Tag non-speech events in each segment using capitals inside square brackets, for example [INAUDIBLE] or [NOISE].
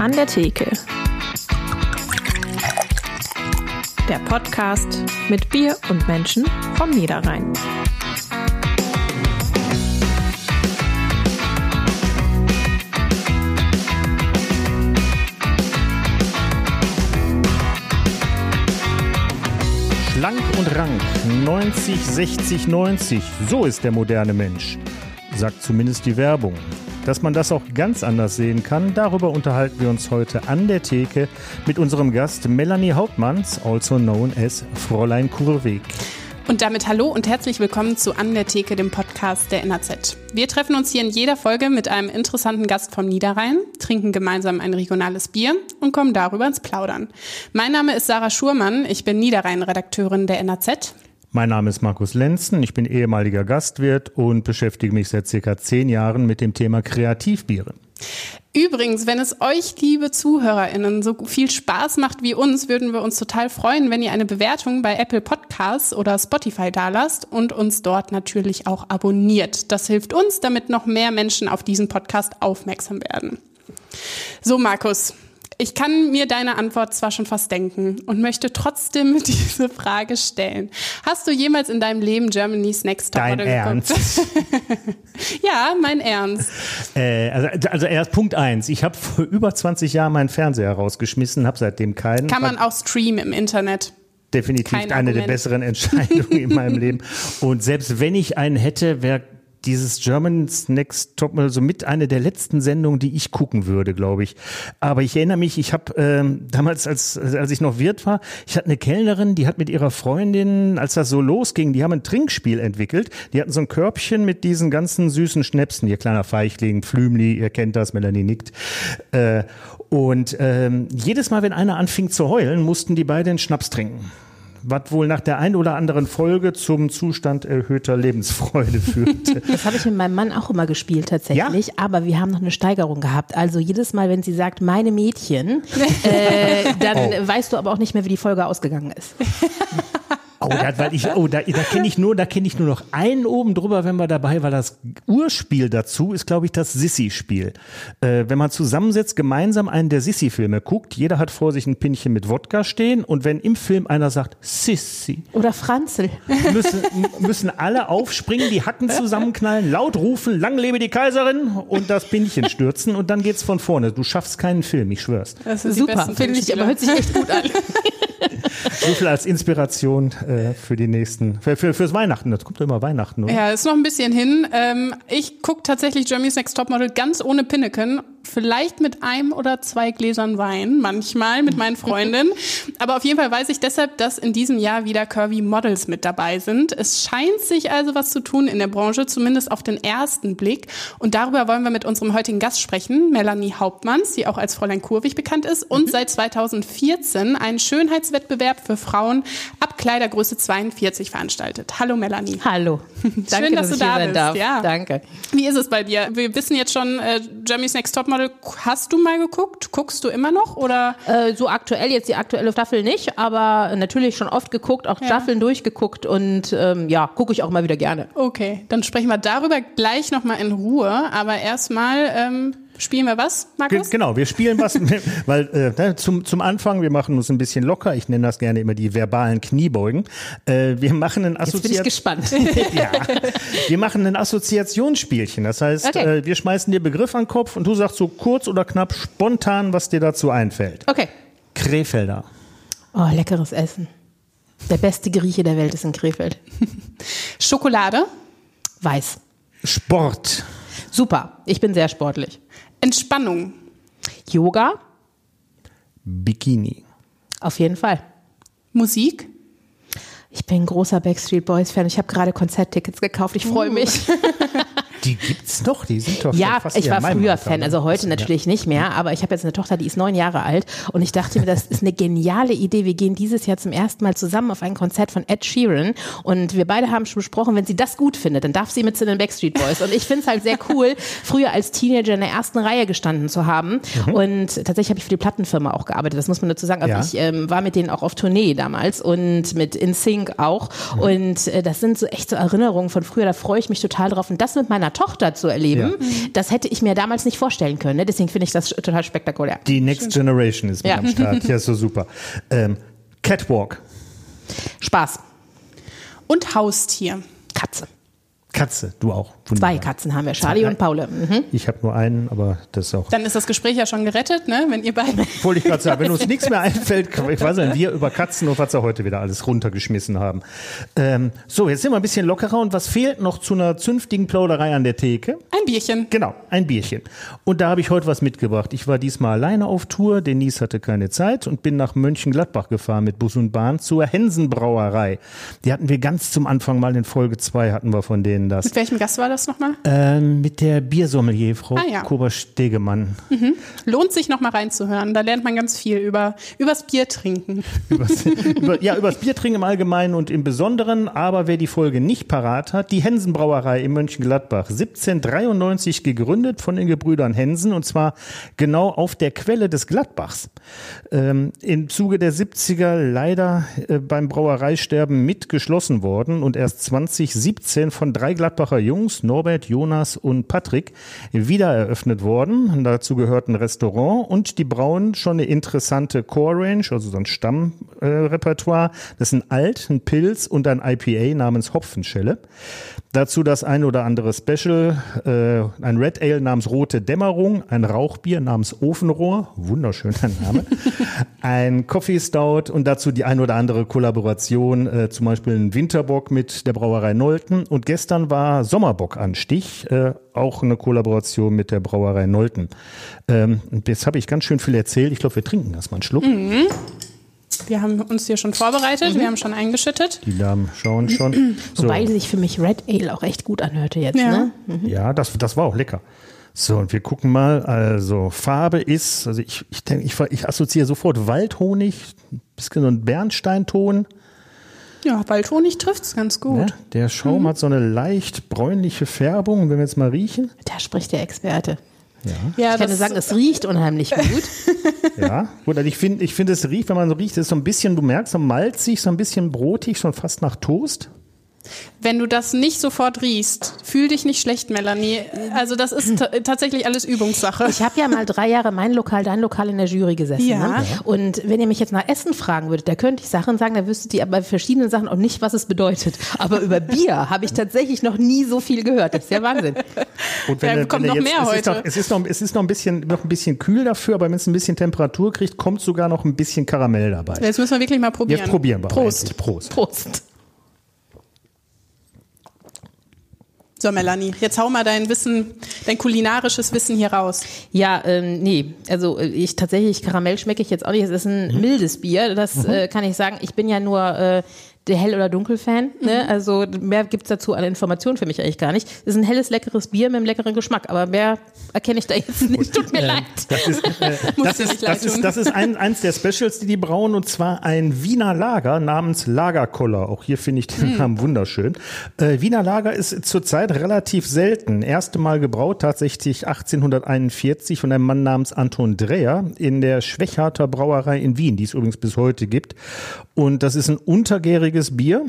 An der Theke. Der Podcast mit Bier und Menschen vom Niederrhein. Schlank und rank, 90, 60, 90, so ist der moderne Mensch, sagt zumindest die Werbung. Dass man das auch ganz anders sehen kann, darüber unterhalten wir uns heute an der Theke mit unserem Gast Melanie Hauptmanns, also known as Fräulein Kurweg. Und damit hallo und herzlich willkommen zu An der Theke, dem Podcast der NAZ. Wir treffen uns hier in jeder Folge mit einem interessanten Gast vom Niederrhein, trinken gemeinsam ein regionales Bier und kommen darüber ins Plaudern. Mein Name ist Sarah Schurmann, ich bin Niederrhein-Redakteurin der NAZ. Mein Name ist Markus Lenzen, ich bin ehemaliger Gastwirt und beschäftige mich seit circa zehn Jahren mit dem Thema Kreativbiere. Übrigens, wenn es euch, liebe ZuhörerInnen, so viel Spaß macht wie uns, würden wir uns total freuen, wenn ihr eine Bewertung bei Apple Podcasts oder Spotify dalasst und uns dort natürlich auch abonniert. Das hilft uns, damit noch mehr Menschen auf diesen Podcast aufmerksam werden. So, Markus, ich kann mir deine Antwort zwar schon fast denken und möchte trotzdem [LAUGHS] diese Frage stellen. Hast du jemals in deinem Leben Germany's Next Top Dein Ernst? [LAUGHS] ja, mein Ernst. Äh, also, also erst Punkt eins. Ich habe vor über 20 Jahren meinen Fernseher rausgeschmissen, habe seitdem keinen. Kann man auch streamen im Internet. Definitiv Kein eine der Argument. besseren Entscheidungen in meinem [LAUGHS] Leben. Und selbst wenn ich einen hätte, wäre dieses German's Next Topmodel so mit eine der letzten Sendungen, die ich gucken würde, glaube ich. Aber ich erinnere mich, ich habe ähm, damals, als, als ich noch Wirt war, ich hatte eine Kellnerin, die hat mit ihrer Freundin, als das so losging, die haben ein Trinkspiel entwickelt. Die hatten so ein Körbchen mit diesen ganzen süßen Schnäpsen, ihr kleiner Feichling, Flümli, ihr kennt das, Melanie nickt. Äh, und ähm, jedes Mal, wenn einer anfing zu heulen, mussten die beiden Schnaps trinken was wohl nach der ein oder anderen Folge zum Zustand erhöhter Lebensfreude [LAUGHS] führte. Das habe ich mit meinem Mann auch immer gespielt tatsächlich, aber wir haben noch eine Steigerung gehabt. Also jedes Mal, wenn sie sagt, meine Mädchen, äh, dann Oh. weißt du aber auch nicht mehr, wie die Folge ausgegangen ist. [LAUGHS] Oh, da, weil ich, oh, da, da kenne ich nur, da kenne ich nur noch einen oben drüber, wenn wir dabei, weil das Urspiel dazu ist, glaube ich, das Sissi-Spiel. Äh, wenn man zusammensetzt, gemeinsam einen der Sissi-Filme guckt, jeder hat vor sich ein Pinchen mit Wodka stehen und wenn im Film einer sagt Sissi, Oder Franzl. [LAUGHS] müssen, müssen alle aufspringen, die Hacken zusammenknallen, laut rufen, lang lebe die Kaiserin und das Pinchen stürzen und dann geht's von vorne. Du schaffst keinen Film, ich schwör's. Das die Super, finde ich, aber hört sich echt gut an. [LAUGHS] So viel als Inspiration äh, für die nächsten, für, für, fürs Weihnachten. Das kommt doch immer Weihnachten, oder? Ja, ist noch ein bisschen hin. Ähm, ich gucke tatsächlich Germany's Next Topmodel ganz ohne Pinneken. Vielleicht mit einem oder zwei Gläsern Wein, manchmal mit meinen [LAUGHS] Freundinnen. Aber auf jeden Fall weiß ich deshalb, dass in diesem Jahr wieder Curvy Models mit dabei sind. Es scheint sich also was zu tun in der Branche, zumindest auf den ersten Blick. Und darüber wollen wir mit unserem heutigen Gast sprechen, Melanie Hauptmanns, die auch als Fräulein Kurwig bekannt ist und seit 2014 einen Schönheitswettbewerb für Frauen ab Kleidergröße 42 veranstaltet. Hallo Melanie. Hallo. [LAUGHS] Danke, Schön, dass du da sein bist, darf. ja. Danke. Wie ist es bei dir? Wir wissen jetzt schon, äh, Jeremy's Next Topmodel, hast du mal geguckt? Guckst du immer noch? Oder? Äh, so aktuell, jetzt die aktuelle Staffel nicht, aber natürlich schon oft geguckt, auch Staffeln durchgeguckt und ähm, ja, gucke ich auch mal wieder gerne. Okay, dann sprechen wir darüber gleich nochmal in Ruhe. Aber erstmal ähm, spielen wir was, Ge Markus? genau, wir spielen was, [LAUGHS] weil äh, ne, zum, zum Anfang, wir machen uns ein bisschen locker. Ich nenne das gerne immer die verbalen Kniebeugen. Äh, wir machen ein Jetzt bin ich gespannt. [LAUGHS] ja, wir machen ein Assoziationsspielchen. Das heißt, Okay. äh, wir schmeißen dir Begriff an den Kopf und du sagst so kurz oder knapp spontan, was dir dazu einfällt. Okay. Krefelder. Oh, leckeres Essen. Der beste Grieche der Welt ist in Krefeld. Schokolade, Weiß. Sport. Super. Ich bin sehr sportlich. Entspannung, Yoga? Bikini. Auf jeden Fall. Musik, Ich bin ein großer Backstreet Boys Fan. Ich habe gerade Konzerttickets gekauft. Ich freue mich. [LAUGHS] Die gibt's noch, die sind doch Ja, fast ich war früher Alter, Fan, ne? also heute natürlich nicht mehr, aber ich habe jetzt eine Tochter, die ist neun Jahre alt und ich dachte mir, das ist eine geniale Idee. Wir gehen dieses Jahr zum ersten Mal zusammen auf ein Konzert von Ed Sheeran und wir beide haben schon besprochen, wenn sie das gut findet, dann darf sie mit zu den Backstreet Boys. Und ich finde es halt sehr cool, früher als Teenager in der ersten Reihe gestanden zu haben. Und tatsächlich habe ich für die Plattenfirma auch gearbeitet, das muss man dazu sagen, also Ja. ich ähm, war mit denen auch auf Tournee damals und mit InSync auch. Und äh, das sind so echt so Erinnerungen von früher, da freue ich mich total drauf. Und das mit meiner meiner Tochter zu erleben, das hätte ich mir damals nicht vorstellen können. Ne? Deswegen finde ich das total spektakulär. Die Next Generation ist mit Ja. am Start. Ja, ist so super. Ähm, Catwalk. Spaß. Und Haustier. Katze. Katze, du auch. Zwei Wunderbar. Katzen haben wir, Charlie und Paule. Mhm. Ich habe nur einen, aber das ist auch. Dann ist das Gespräch ja schon gerettet, ne? Wenn ihr beide. [LAUGHS] Wollte ich gerade sagen, wenn uns [LAUGHS] nichts mehr einfällt, ich weiß nicht, wir über Katzen und was wir heute wieder alles runtergeschmissen haben. Ähm, so, jetzt sind wir ein bisschen lockerer und was fehlt noch zu einer zünftigen Plauderei an der Theke? Ein Bierchen. Genau, ein Bierchen. Und da habe ich heute was mitgebracht. Ich war diesmal alleine auf Tour, Denise hatte keine Zeit und bin nach Mönchengladbach gefahren mit Bus und Bahn zur Hensenbrauerei. Die hatten wir ganz zum Anfang mal in Folge 2 hatten wir von denen das. Mit welchem Gast war das nochmal? Ähm, mit der Biersommelier, Frau Ah, ja. Kober-Stegemann. Lohnt sich nochmal reinzuhören. Da lernt man ganz viel über, übers Bier trinken. [LAUGHS] übers, über, ja, übers Biertrinken im Allgemeinen und im Besonderen. Aber wer die Folge nicht parat hat, die Hensenbrauerei in Mönchengladbach, 1793 gegründet von den Gebrüdern Hensen und zwar genau auf der Quelle des Gladbachs. Ähm, Im Zuge der 70er leider äh, beim Brauereisterben mitgeschlossen worden und erst 2017 von drei Gladbacher Jungs, Norbert, Jonas und Patrick, wieder eröffnet worden. Dazu gehört ein Restaurant und die brauen schon eine interessante Core Range, also so ein Stammrepertoire. Äh, das ist ein Alt, ein Pilz und ein IPA namens Hopfenschelle. Dazu das ein oder andere Special, äh, ein Red Ale namens Rote Dämmerung, ein Rauchbier namens Ofenrohr, wunderschöner Name, [LAUGHS] ein Coffee Stout und dazu die ein oder andere Kollaboration, äh, zum Beispiel ein Winterbock mit der Brauerei Nolten. Und gestern war Sommerbock an Stich, äh, auch eine Kollaboration mit der Brauerei Nolten. Ähm, jetzt habe ich ganz schön viel erzählt, ich glaube, wir trinken erstmal einen Schluck. Wir haben uns hier schon vorbereitet, wir haben schon eingeschüttet. Die Damen schauen schon. [CLEARS THROAT] So. Wobei sich für mich Red Ale auch echt gut anhörte jetzt. Ja. Ne? Ja, das, das war auch lecker. So, und wir gucken mal, also Farbe ist, also ich, ich denke, ich, ich assoziiere sofort Waldhonig, bisschen so ein Bernsteinton. Ja, Waldhonig trifft's ganz gut. Ne? Der Schaum hat so eine leicht bräunliche Färbung. Wenn wir jetzt mal riechen, Da spricht der Experte. Ja, Ich kann nur sagen, es riecht unheimlich gut. [LAUGHS] ja, gut, also ich finde, ich finde, es riecht, wenn man so riecht, es ist so ein bisschen, du merkst, so malzig, so ein bisschen brotig, schon fast nach Toast. Wenn du das nicht sofort riechst, fühl dich nicht schlecht, Melanie. Also das ist ta- tatsächlich alles Übungssache. Ich habe ja mal drei Jahre mein Lokal, dein Lokal in der Jury gesessen. Ja. Ne? Und wenn ihr mich jetzt nach Essen fragen würdet, da könnte ich Sachen sagen, da wüsstet ihr bei verschiedenen Sachen auch nicht, was es bedeutet. Aber über Bier habe ich tatsächlich noch nie so viel gehört. Das ist ja Wahnsinn. Und Ja, du- kommt du noch mehr es Ist heute. noch, es ist noch, es ist noch ein bisschen, noch ein bisschen kühl dafür, aber wenn es ein bisschen Temperatur kriegt, kommt sogar noch ein bisschen Karamell dabei. Jetzt müssen wir wirklich mal probieren. Jetzt probieren wir. Prost. endlich. Prost. Prost. So, Melanie, jetzt hau mal dein Wissen, dein kulinarisches Wissen hier raus. Ja, ähm, nee, also äh, ich tatsächlich Karamell schmecke ich jetzt auch nicht. Es ist ein Mhm. mildes Bier, das äh, kann ich sagen. Ich bin ja nur äh, der Hell- oder Dunkel-Fan. Ne? Mhm. Also mehr gibt's dazu an Informationen für mich eigentlich gar nicht. Es ist ein helles, leckeres Bier mit einem leckeren Geschmack, aber mehr erkenne ich da jetzt nicht. Tut mir leid. Das ist, äh, [LAUGHS] Muss das dir ist, nicht leid das ist, tun. das ist ein, eins der Specials, die die brauen, und zwar ein Wiener Lager namens Lagerkoller. Auch hier finde ich den Namen wunderschön. Äh, Wiener Lager ist zurzeit relativ selten. Erste Mal gebraut tatsächlich 1841 von einem Mann namens Anton Dreher in der Schwächarter Brauerei in Wien, die es übrigens bis heute gibt. Und das ist ein untergäriges Bier.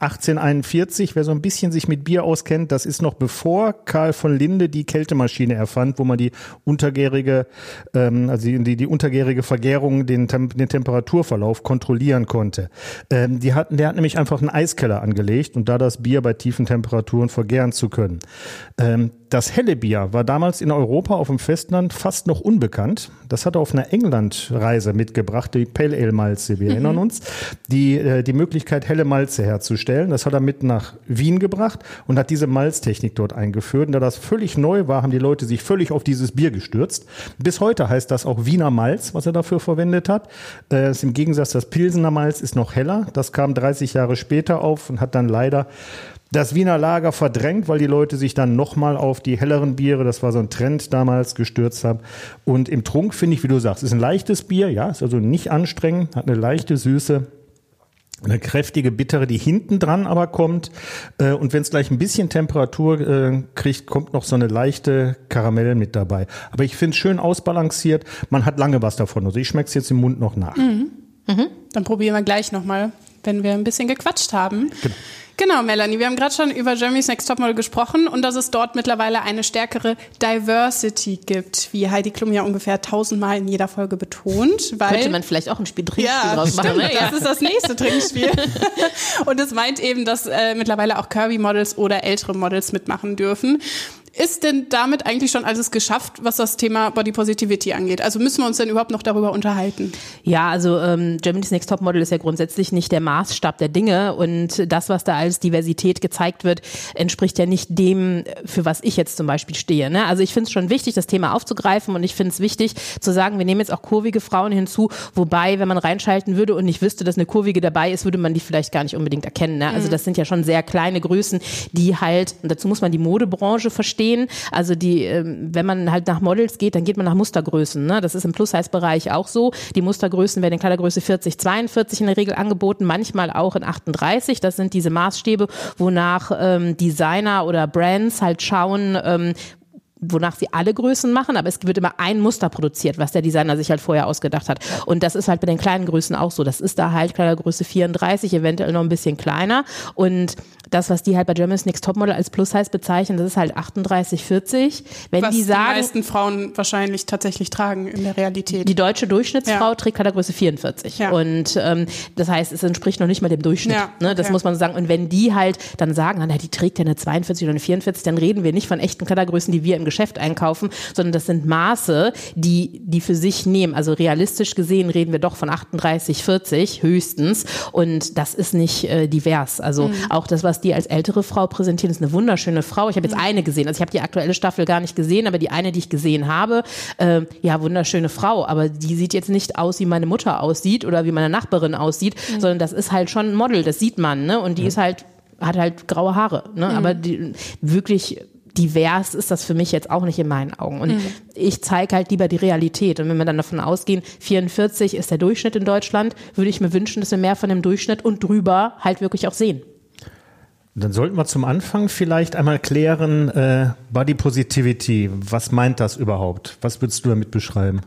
1841, wer so ein bisschen sich mit Bier auskennt, das ist noch bevor Karl von Linde die Kältemaschine erfand, wo man die untergärige, ähm, also die, die, untergärige Vergärung, den, den Temperaturverlauf kontrollieren konnte. Ähm, die hatten, der hat nämlich einfach einen Eiskeller angelegt und da das Bier bei tiefen Temperaturen vergären zu können. Ähm, das helle Bier war damals in Europa auf dem Festland fast noch unbekannt. Das hat er auf einer Englandreise mitgebracht, die Pale Ale Malze, wir erinnern uns, die, äh, die Möglichkeit, helle Malze herzustellen. Das hat er mit nach Wien gebracht und hat diese Malztechnik dort eingeführt. Und da das völlig neu war, haben die Leute sich völlig auf dieses Bier gestürzt. Bis heute heißt das auch Wiener Malz, was er dafür verwendet hat. Äh, ist Im Gegensatz, das Pilsener Malz ist noch heller. Das kam 30 Jahre später auf und hat dann leider das Wiener Lager verdrängt, weil die Leute sich dann nochmal auf die helleren Biere, das war so ein Trend damals, gestürzt haben. Und im Trunk finde ich, wie du sagst, ist ein leichtes Bier, ja, ist also nicht anstrengend, hat eine leichte Süße. Eine kräftige Bittere, die hinten dran aber kommt. Äh, Und wenn es gleich ein bisschen Temperatur äh, kriegt, kommt noch so eine leichte Karamell mit dabei. Aber ich finde es schön ausbalanciert. Man hat lange was davon. Also ich schmecke es jetzt im Mund noch nach. Dann probieren wir gleich nochmal. Wenn wir ein bisschen gequatscht haben. Genau. Genau, Melanie, wir haben gerade schon über Germany's Next Topmodel gesprochen und dass es dort mittlerweile eine stärkere Diversity gibt, wie Heidi Klum ja ungefähr tausendmal in jeder Folge betont. Weil, Könnte man vielleicht auch ein Spiel Trinkspiel ja, draus stimmt, machen. Ne? Das ist das nächste Trinkspiel. [LAUGHS] und es meint eben, dass äh, mittlerweile auch Kirby-Models oder ältere Models mitmachen dürfen. Ist denn damit eigentlich schon alles geschafft, was das Thema Body Positivity angeht? Also müssen wir uns denn überhaupt noch darüber unterhalten? Ja, also ähm, Germany's Next Top Model ist ja grundsätzlich nicht der Maßstab der Dinge und das, was da als Diversität gezeigt wird, entspricht ja nicht dem, für was ich jetzt zum Beispiel stehe. Ne? Also ich finde es schon wichtig, das Thema aufzugreifen und ich finde es wichtig zu sagen, wir nehmen jetzt auch kurvige Frauen hinzu, wobei, wenn man reinschalten würde und nicht wüsste, dass eine kurvige dabei ist, würde man die vielleicht gar nicht unbedingt erkennen. Ne? Also mhm. das sind ja schon sehr kleine Größen, die halt, und dazu muss man die Modebranche verstehen, stehen. Also die, ähm, wenn man halt nach Models geht, dann geht man nach Mustergrößen. Ne? Das ist im Plus-Size-Bereich auch so. Die Mustergrößen werden in Kleidergröße 40, 42 in der Regel angeboten, manchmal auch in 38. Das sind diese Maßstäbe, wonach ähm, Designer oder Brands halt schauen, ähm, wonach sie alle Größen machen, aber es wird immer ein Muster produziert, was der Designer sich halt vorher ausgedacht hat. Und das ist halt bei den kleinen Größen auch so. Das ist da halt Kleidergröße 34, eventuell noch ein bisschen kleiner. Und das, was die halt bei Germany's Next Topmodel als Plus-Size bezeichnen, das ist halt 38, 40. Wenn was die sagen, die meisten Frauen wahrscheinlich tatsächlich tragen in der Realität. Die deutsche Durchschnittsfrau ja. trägt Kleidergröße 44. Ja. Und ähm, das heißt, es entspricht noch nicht mal dem Durchschnitt. Ja, ne? Das muss man sagen. Und wenn die halt dann sagen, na, die trägt ja eine 42 oder eine 44, dann reden wir nicht von echten Kleidergrößen, die wir im Geschäft einkaufen, sondern das sind Maße, die die für sich nehmen. Also realistisch gesehen reden wir doch von 38, 40 höchstens. Und das ist nicht äh, divers. Also mhm. auch das, was die als ältere Frau präsentieren, ist eine wunderschöne Frau. Ich habe jetzt mhm. eine gesehen. Also ich habe die aktuelle Staffel gar nicht gesehen, aber die eine, die ich gesehen habe, äh, ja, wunderschöne Frau. Aber die sieht jetzt nicht aus, wie meine Mutter aussieht oder wie meine Nachbarin aussieht, mhm. sondern das ist halt schon ein Model, das sieht man. Ne? Und die ist halt hat halt graue Haare, ne? Mhm. aber die, wirklich divers ist das für mich jetzt auch nicht in meinen Augen. Und mhm. ich zeige halt lieber die Realität. Und wenn wir dann davon ausgehen, 44 ist der Durchschnitt in Deutschland, würde ich mir wünschen, dass wir mehr von dem Durchschnitt und drüber halt wirklich auch sehen. Dann sollten wir zum Anfang vielleicht einmal klären, äh, Body Positivity, was meint das überhaupt? Was würdest du damit beschreiben?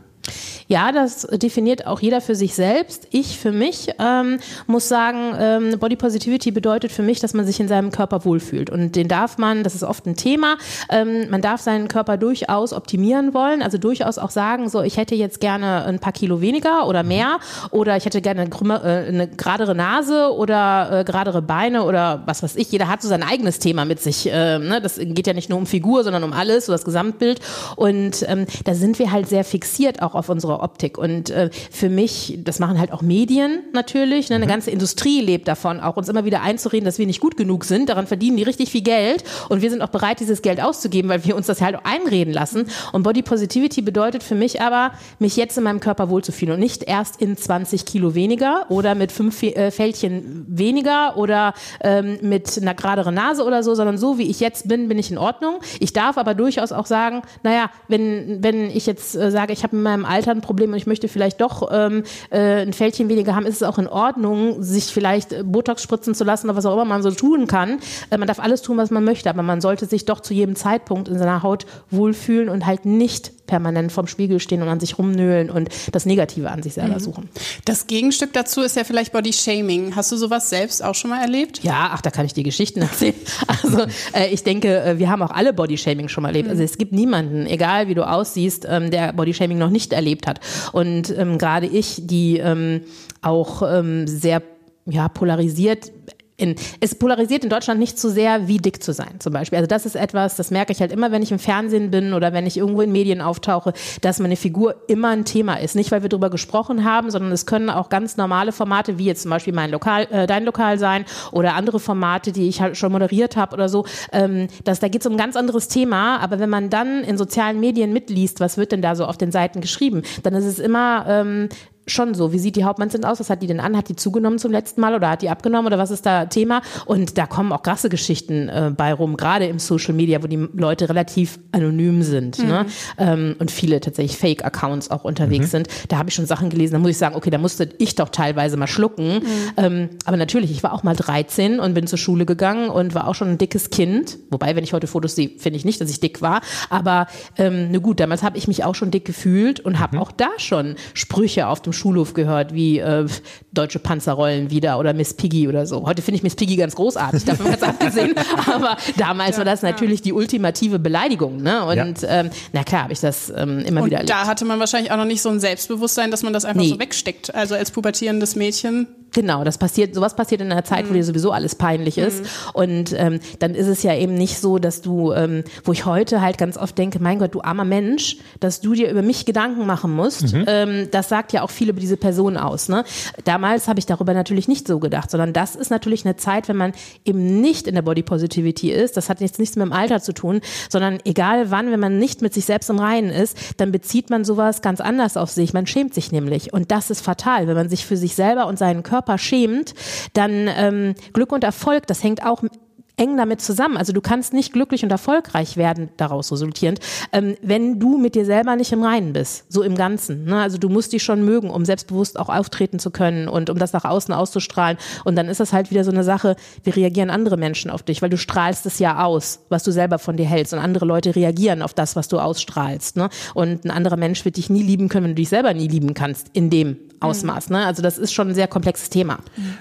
Ja, das definiert auch jeder für sich selbst. Ich für mich ähm, muss sagen, ähm, Body Positivity bedeutet für mich, dass man sich in seinem Körper wohlfühlt. Und den darf man, das ist oft ein Thema, ähm, man darf seinen Körper durchaus optimieren wollen, also durchaus auch sagen, so ich hätte jetzt gerne ein paar Kilo weniger oder mehr oder ich hätte gerne eine, äh, eine geradere Nase oder äh, geradere Beine oder was weiß ich. Jeder hat so sein eigenes Thema mit sich. Äh, ne? Das geht ja nicht nur um Figur, sondern um alles, so das Gesamtbild. Und ähm, da sind wir halt sehr fixiert auch auf unsere Optik. Und äh, für mich, das machen halt auch Medien natürlich, ne? eine mhm. ganze Industrie lebt davon, auch uns immer wieder einzureden, dass wir nicht gut genug sind. Daran verdienen die richtig viel Geld und wir sind auch bereit, dieses Geld auszugeben, weil wir uns das halt auch einreden lassen. Und Body Positivity bedeutet für mich aber, mich jetzt in meinem Körper wohlzufühlen und nicht erst in 20 Kilo weniger oder mit fünf äh, Fältchen weniger oder ähm, mit einer geraderen Nase oder so, sondern so wie ich jetzt bin, bin ich in Ordnung. Ich darf aber durchaus auch sagen, naja, wenn, wenn ich jetzt äh, sage, ich habe in meinem Alter ein Problem und ich möchte vielleicht doch ähm, äh, ein Fältchen weniger haben, ist es auch in Ordnung, sich vielleicht äh, Botox spritzen zu lassen oder was auch immer man so tun kann. Äh, man darf alles tun, was man möchte, aber man sollte sich doch zu jedem Zeitpunkt in seiner Haut wohlfühlen und halt nicht permanent vorm Spiegel stehen und an sich rumnöhlen und das Negative an sich selber mhm. suchen. Das Gegenstück dazu ist ja vielleicht Body Shaming. Hast du sowas selbst auch schon mal erlebt? Ja, ach, da kann ich dir Geschichten [LAUGHS] erzählen. Also äh, ich denke, äh, wir haben auch alle Body Shaming schon mal erlebt. Also es gibt niemanden, egal wie du aussiehst, ähm, der Body Shaming noch nicht erlebt hat. Und ähm, gerade ich, die ähm, auch ähm, sehr ja, polarisiert in, es polarisiert in Deutschland nicht so sehr, wie dick zu sein, zum Beispiel. Also das ist etwas, das merke ich halt immer, wenn ich im Fernsehen bin oder wenn ich irgendwo in Medien auftauche, dass meine Figur immer ein Thema ist. Nicht, weil wir darüber gesprochen haben, sondern es können auch ganz normale Formate, wie jetzt zum Beispiel mein Lokal, äh, dein Lokal sein oder andere Formate, die ich halt schon moderiert habe oder so. Ähm, das, da geht es um ein ganz anderes Thema. Aber wenn man dann in sozialen Medien mitliest, was wird denn da so auf den Seiten geschrieben, dann ist es immer ähm, schon so. Wie sieht die Hauptmannsin aus? Was hat die denn an? Hat die zugenommen zum letzten Mal oder hat die abgenommen oder was ist da Thema? Und da kommen auch krasse Geschichten äh, bei rum, gerade im Social Media, wo die Leute relativ anonym sind ne? mhm. ne? ähm, und viele tatsächlich Fake-Accounts auch unterwegs mhm. sind. Da habe ich schon Sachen gelesen, da muss ich sagen, okay, da musste ich doch teilweise mal schlucken. Mhm. Ähm, aber natürlich, ich war auch mal 13 und bin zur Schule gegangen und war auch schon ein dickes Kind. Wobei, wenn ich heute Fotos sehe, finde ich nicht, dass ich dick war. Aber ähm, ne gut, damals habe ich mich auch schon dick gefühlt und habe mhm. auch da schon Sprüche auf dem Schulhof gehört, wie äh, deutsche Panzerrollen wieder oder Miss Piggy oder so. Heute finde ich Miss Piggy ganz großartig, davon ganz [LAUGHS] abgesehen. Aber damals war das natürlich die ultimative Beleidigung. Ne? Und ähm, na klar, habe ich das ähm, immer Und wieder erlebt. da hatte man wahrscheinlich auch noch nicht so ein Selbstbewusstsein, dass man das einfach Nee. so wegsteckt. Also als pubertierendes Mädchen. Genau, das passiert, sowas passiert in einer Zeit, wo dir sowieso alles peinlich ist. Und ähm, dann ist es ja eben nicht so, dass du, ähm, wo ich heute halt ganz oft denke, mein Gott, du armer Mensch, dass du dir über mich Gedanken machen musst. Ähm, das sagt ja auch viel über diese Person aus. Ne? Damals habe ich darüber natürlich nicht so gedacht, sondern das ist natürlich eine Zeit, wenn man eben nicht in der Body Positivity ist. Das hat jetzt nichts mit dem Alter zu tun, sondern egal wann, wenn man nicht mit sich selbst im Reinen ist, dann bezieht man sowas ganz anders auf sich. Man schämt sich nämlich. Und das ist fatal. Wenn man sich für sich selber und seinen Körper schämt, dann ähm, Glück und Erfolg, das hängt auch eng damit zusammen. Also du kannst nicht glücklich und erfolgreich werden, daraus resultierend, ähm, wenn du mit dir selber nicht im Reinen bist, so im Ganzen. Ne? Also du musst dich schon mögen, um selbstbewusst auch auftreten zu können und um das nach außen auszustrahlen. Und dann ist das halt wieder so eine Sache, wie reagieren andere Menschen auf dich, weil du strahlst es ja aus, was du selber von dir hältst. Und andere Leute reagieren auf das, was du ausstrahlst. Ne? Und ein anderer Mensch wird dich nie lieben können, wenn du dich selber nie lieben kannst, in dem Ausmaß. Ne? Also das ist schon ein sehr komplexes Thema.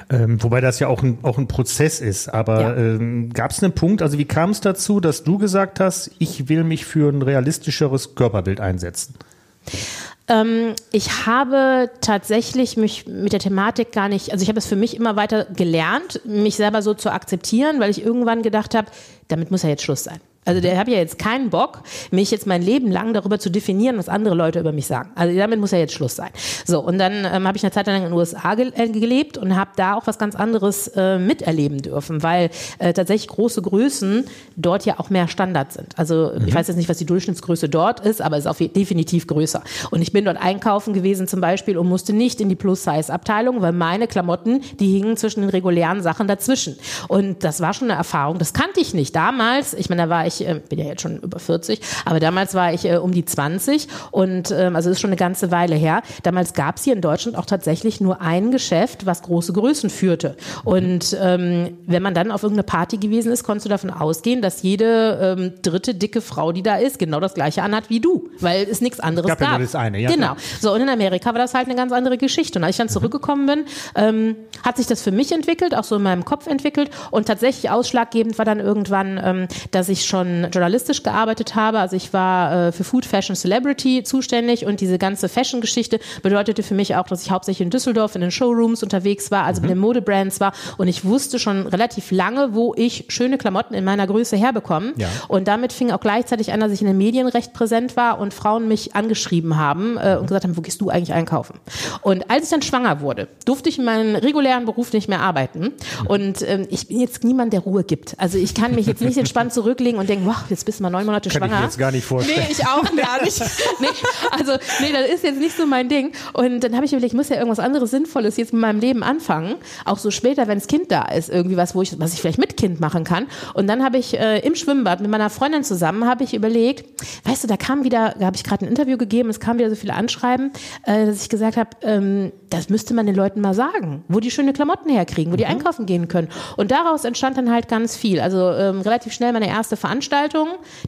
Ähm, wobei das ja auch ein, auch ein Prozess ist. Aber Ja. ähm, gab es einen Punkt, also wie kam es dazu, dass du gesagt hast, ich will mich für ein realistischeres Körperbild einsetzen? Ähm, ich habe tatsächlich mich mit der Thematik gar nicht, also ich habe es für mich immer weiter gelernt, mich selber so zu akzeptieren, weil ich irgendwann gedacht habe, damit muss ja jetzt Schluss sein. Also der habe ja jetzt keinen Bock, mich jetzt mein Leben lang darüber zu definieren, was andere Leute über mich sagen. Also damit muss ja jetzt Schluss sein. So, und dann ähm, habe ich eine Zeit lang in den USA ge äh, gelebt und habe da auch was ganz anderes äh, miterleben dürfen, weil äh, tatsächlich große Größen dort ja auch mehr Standard sind. Also ich weiß jetzt nicht, was die Durchschnittsgröße dort ist, aber es ist auf definitiv größer. Und ich bin dort einkaufen gewesen zum Beispiel und musste nicht in die Plus-Size-Abteilung, weil meine Klamotten, die hingen zwischen den regulären Sachen dazwischen. Und das war schon eine Erfahrung, das kannte ich nicht. Damals, ich meine, da war ich, äh, bin ja jetzt schon über 40, aber damals war ich äh, um die 20 und ähm, also ist schon eine ganze Weile her. Damals gab es hier in Deutschland auch tatsächlich nur ein Geschäft, was große Größen führte. Und ähm, wenn man dann auf irgendeine Party gewesen ist, konntest du davon ausgehen, dass jede ähm, dritte dicke Frau, die da ist, genau das gleiche anhat wie du, weil es nichts anderes Gab gab. ja nur das eine, ja, genau. klar. So, und in Amerika war das halt eine ganz andere Geschichte. Und als ich dann zurückgekommen bin, ähm, hat sich das für mich entwickelt, auch so in meinem Kopf entwickelt. Und tatsächlich ausschlaggebend war dann irgendwann, ähm, dass ich schon journalistisch gearbeitet habe. Also ich war äh, für Food, Fashion, Celebrity zuständig und diese ganze Fashion-Geschichte bedeutete für mich auch, dass ich hauptsächlich in Düsseldorf in den Showrooms unterwegs war, also mit den Modebrands war. Und ich wusste schon relativ lange, wo ich schöne Klamotten in meiner Größe herbekomme. Ja. Und damit fing auch gleichzeitig an, dass ich in den Medien recht präsent war und Frauen mich angeschrieben haben äh, und gesagt haben, wo gehst du eigentlich einkaufen? Und als ich dann schwanger wurde, durfte ich in meinem regulären Beruf nicht mehr arbeiten. Und ähm, ich bin jetzt niemand, der Ruhe gibt. Also ich kann mich jetzt nicht entspannt zurücklegen und denken, wow, jetzt bist du mal neun Monate Kann ich schwanger. mir jetzt gar nicht vorstellen. Nee, ich auch gar nicht. [LAUGHS] nee, also nee, das ist jetzt nicht so mein Ding. Und dann habe ich überlegt, ich muss ja irgendwas anderes Sinnvolles jetzt mit meinem Leben anfangen. Auch so später, wenn das Kind da ist, irgendwie was, wo ich, was ich vielleicht mit Kind machen kann. Und dann habe ich äh, im Schwimmbad mit meiner Freundin zusammen, habe ich überlegt, weißt du, da kam wieder, da habe ich gerade ein Interview gegeben, es kam wieder so viele Anschreiben, äh, dass ich gesagt habe, ähm, das müsste man den Leuten mal sagen, wo die schöne Klamotten herkriegen, wo die einkaufen gehen können. Und daraus entstand dann halt ganz viel. Also ähm, relativ schnell meine erste Veranstaltung,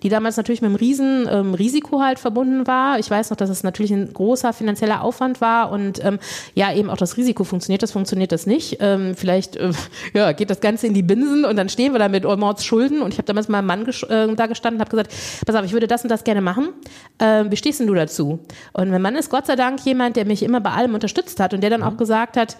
die damals natürlich mit einem riesen ähm, Risiko halt verbunden war. Ich weiß noch, dass es natürlich ein großer finanzieller Aufwand war und ähm, ja, eben auch das Risiko funktioniert das, funktioniert das nicht. Ähm, vielleicht äh, [LAUGHS] ja, geht das Ganze in die Binsen und dann stehen wir da mit Mords Schulden und ich habe damals meinem Mann äh, da gestanden und habe gesagt, pass auf, ich würde das und das gerne machen. Ähm, wie stehst denn du dazu? Und mein Mann ist Gott sei Dank jemand, der mich immer bei allem unterstützt hat und der dann auch gesagt hat,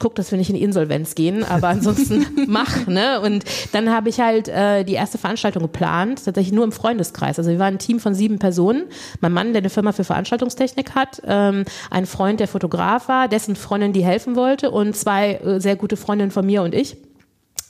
guck, dass wir nicht in die Insolvenz gehen, aber ansonsten [LAUGHS] mach, ne? Und dann habe ich halt äh, die erste Veranstaltung geplant, tatsächlich nur im Freundeskreis. Also wir waren ein Team von sieben Personen. Mein Mann, der eine Firma für Veranstaltungstechnik hat, ähm, ein Freund, der Fotograf war, dessen Freundin, die helfen wollte und zwei äh, sehr gute Freundinnen von mir und ich.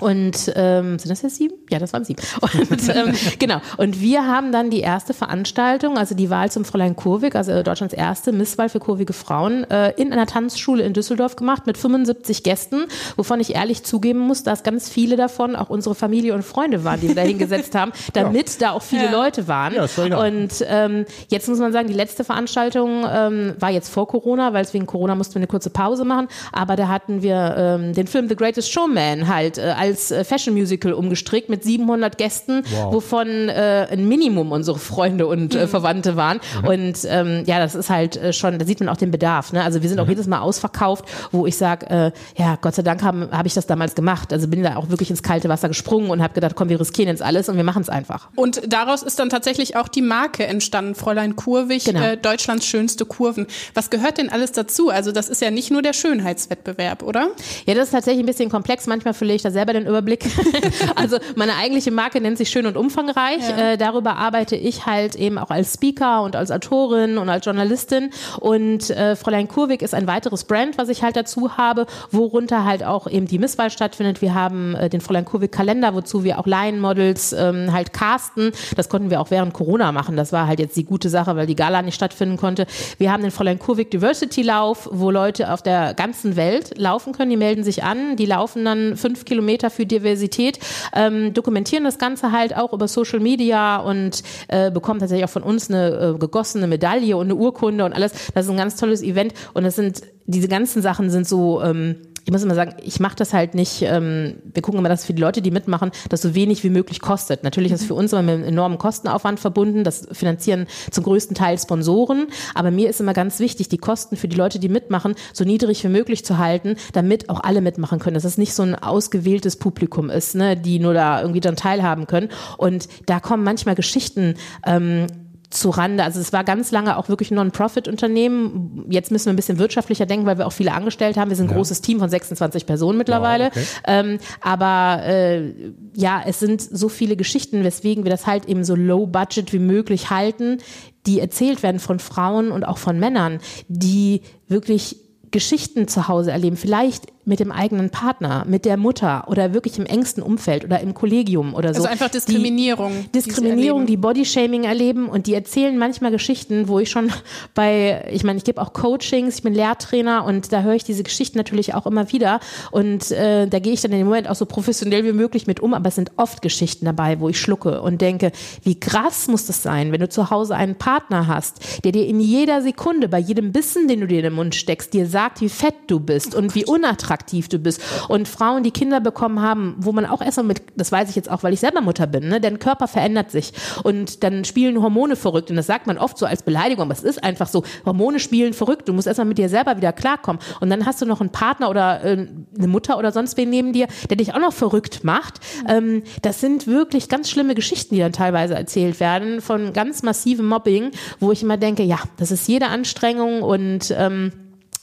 Und ähm, sind das jetzt sieben? Ja, das waren sieben. Und ähm, [LAUGHS] genau. Und wir haben dann die erste Veranstaltung, also die Wahl zum Fräulein Kurwig, also Deutschlands erste Misswahl für kurvige Frauen, äh, in einer Tanzschule in Düsseldorf gemacht mit 75 Gästen, wovon ich ehrlich zugeben muss, dass ganz viele davon auch unsere Familie und Freunde waren, die wir da hingesetzt haben, [LAUGHS] damit da auch viele Ja. Leute waren. Ja. Und ähm, jetzt muss man sagen, die letzte Veranstaltung ähm, war jetzt vor Corona, weil es wegen Corona mussten wir eine kurze Pause machen. Aber da hatten wir ähm, den Film The Greatest Showman halt äh, als äh, Fashion Musical umgestrickt mit 700 Gästen, Wow. wovon äh, ein Minimum unsere Freunde und Mhm. äh, Verwandte waren. Und ähm, ja, das ist halt äh, schon, da sieht man auch den Bedarf. Ne? Also wir sind auch jedes Mal ausverkauft, wo ich sage, äh, ja, Gott sei Dank habe hab ich das damals gemacht. Also bin da auch wirklich ins kalte Wasser gesprungen und habe gedacht, komm, wir riskieren jetzt alles und wir machen es einfach. Und daraus ist dann tatsächlich auch die Marke entstanden, Fräulein Kurvig, Genau. äh, Deutschlands schönste Kurven. Was gehört denn alles dazu? Also das ist ja nicht nur der Schönheitswettbewerb, oder? Ja, das ist tatsächlich ein bisschen komplex. Manchmal verliere ich da selber den Überblick. [LAUGHS] also meine eigentliche Marke nennt sich Schön und Umfangreich. Ja. Äh, darüber arbeite ich halt eben auch als Speaker und als Autorin und als Journalistin. Und äh, Fräulein Kurwig ist ein weiteres Brand, was ich halt dazu habe, worunter halt auch eben die Misswahl stattfindet. Wir haben äh, den Fräulein Kurwig Kalender, wozu wir auch Laienmodels ähm, halt casten. Das konnten wir auch während Corona machen. Das war halt jetzt die gute Sache, weil die Gala nicht stattfinden konnte. Wir haben den Fräulein Kurwig Diversity Lauf, wo Leute auf der ganzen Welt laufen können. Die melden sich an, die laufen dann fünf Kilometer für Diversität, ähm, dokumentieren das Ganze halt auch über Social Media und äh, bekommen tatsächlich auch von uns eine äh, gegossene Medaille und eine Urkunde und alles. Das ist ein ganz tolles Event und das sind diese ganzen Sachen sind so ähm, ich muss immer sagen, ich mache das halt nicht, ähm, wir gucken immer, dass für die Leute, die mitmachen, das so wenig wie möglich kostet. Natürlich ist für uns immer mit einem enormen Kostenaufwand verbunden, das finanzieren zum größten Teil Sponsoren, aber mir ist immer ganz wichtig, die Kosten für die Leute, die mitmachen, so niedrig wie möglich zu halten, damit auch alle mitmachen können, dass es nicht so ein ausgewähltes Publikum ist, ne, die nur da irgendwie dann teilhaben können. Und da kommen manchmal Geschichten ähm, zu Rande. Also es war ganz lange auch wirklich ein Non-Profit-Unternehmen. Jetzt müssen wir ein bisschen wirtschaftlicher denken, weil wir auch viele angestellt haben. Wir sind ein großes Team von 26 Personen mittlerweile. Wow, okay. ähm, aber äh, ja, es sind so viele Geschichten, weswegen wir das halt eben so low-budget wie möglich halten, die erzählt werden von Frauen und auch von Männern, die wirklich Geschichten zu Hause erleben, vielleicht mit dem eigenen Partner, mit der Mutter oder wirklich im engsten Umfeld oder im Kollegium oder so. Also einfach Diskriminierung, Die, Diskriminierung, die Bodyshaming erleben und die erzählen manchmal Geschichten, wo ich schon [LAUGHS] bei, ich meine, ich gebe auch Coachings, ich bin Lehrtrainer und da höre ich diese Geschichten natürlich auch immer wieder und äh, da gehe ich dann in dem Moment auch so professionell wie möglich mit um, aber es sind oft Geschichten dabei, wo ich schlucke und denke, wie krass muss das sein, wenn du zu Hause einen Partner hast, der dir in jeder Sekunde, bei jedem Bissen, den du dir in den Mund steckst, dir sagt, wie fett du bist und wie unattraktiv du bist. Und Frauen, die Kinder bekommen haben, wo man auch erstmal mit, das weiß ich jetzt auch, weil ich selber Mutter bin, ne, dein Körper verändert sich. Und dann spielen Hormone verrückt. Und das sagt man oft so als Beleidigung, aber es ist einfach so, Hormone spielen verrückt, du musst erstmal mit dir selber wieder klarkommen. Und dann hast du noch einen Partner oder äh, eine Mutter oder sonst wen neben dir, der dich auch noch verrückt macht. Ähm, das sind wirklich ganz schlimme Geschichten, die dann teilweise erzählt werden von ganz massivem Mobbing, wo ich immer denke, ja, das ist jede Anstrengung und ähm,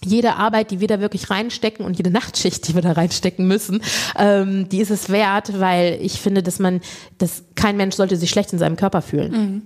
jede Arbeit, die wir da wirklich reinstecken und jede Nachtschicht, die wir da reinstecken müssen, ähm, die ist es wert, weil ich finde, dass man, dass kein Mensch sollte sich schlecht in seinem Körper fühlen.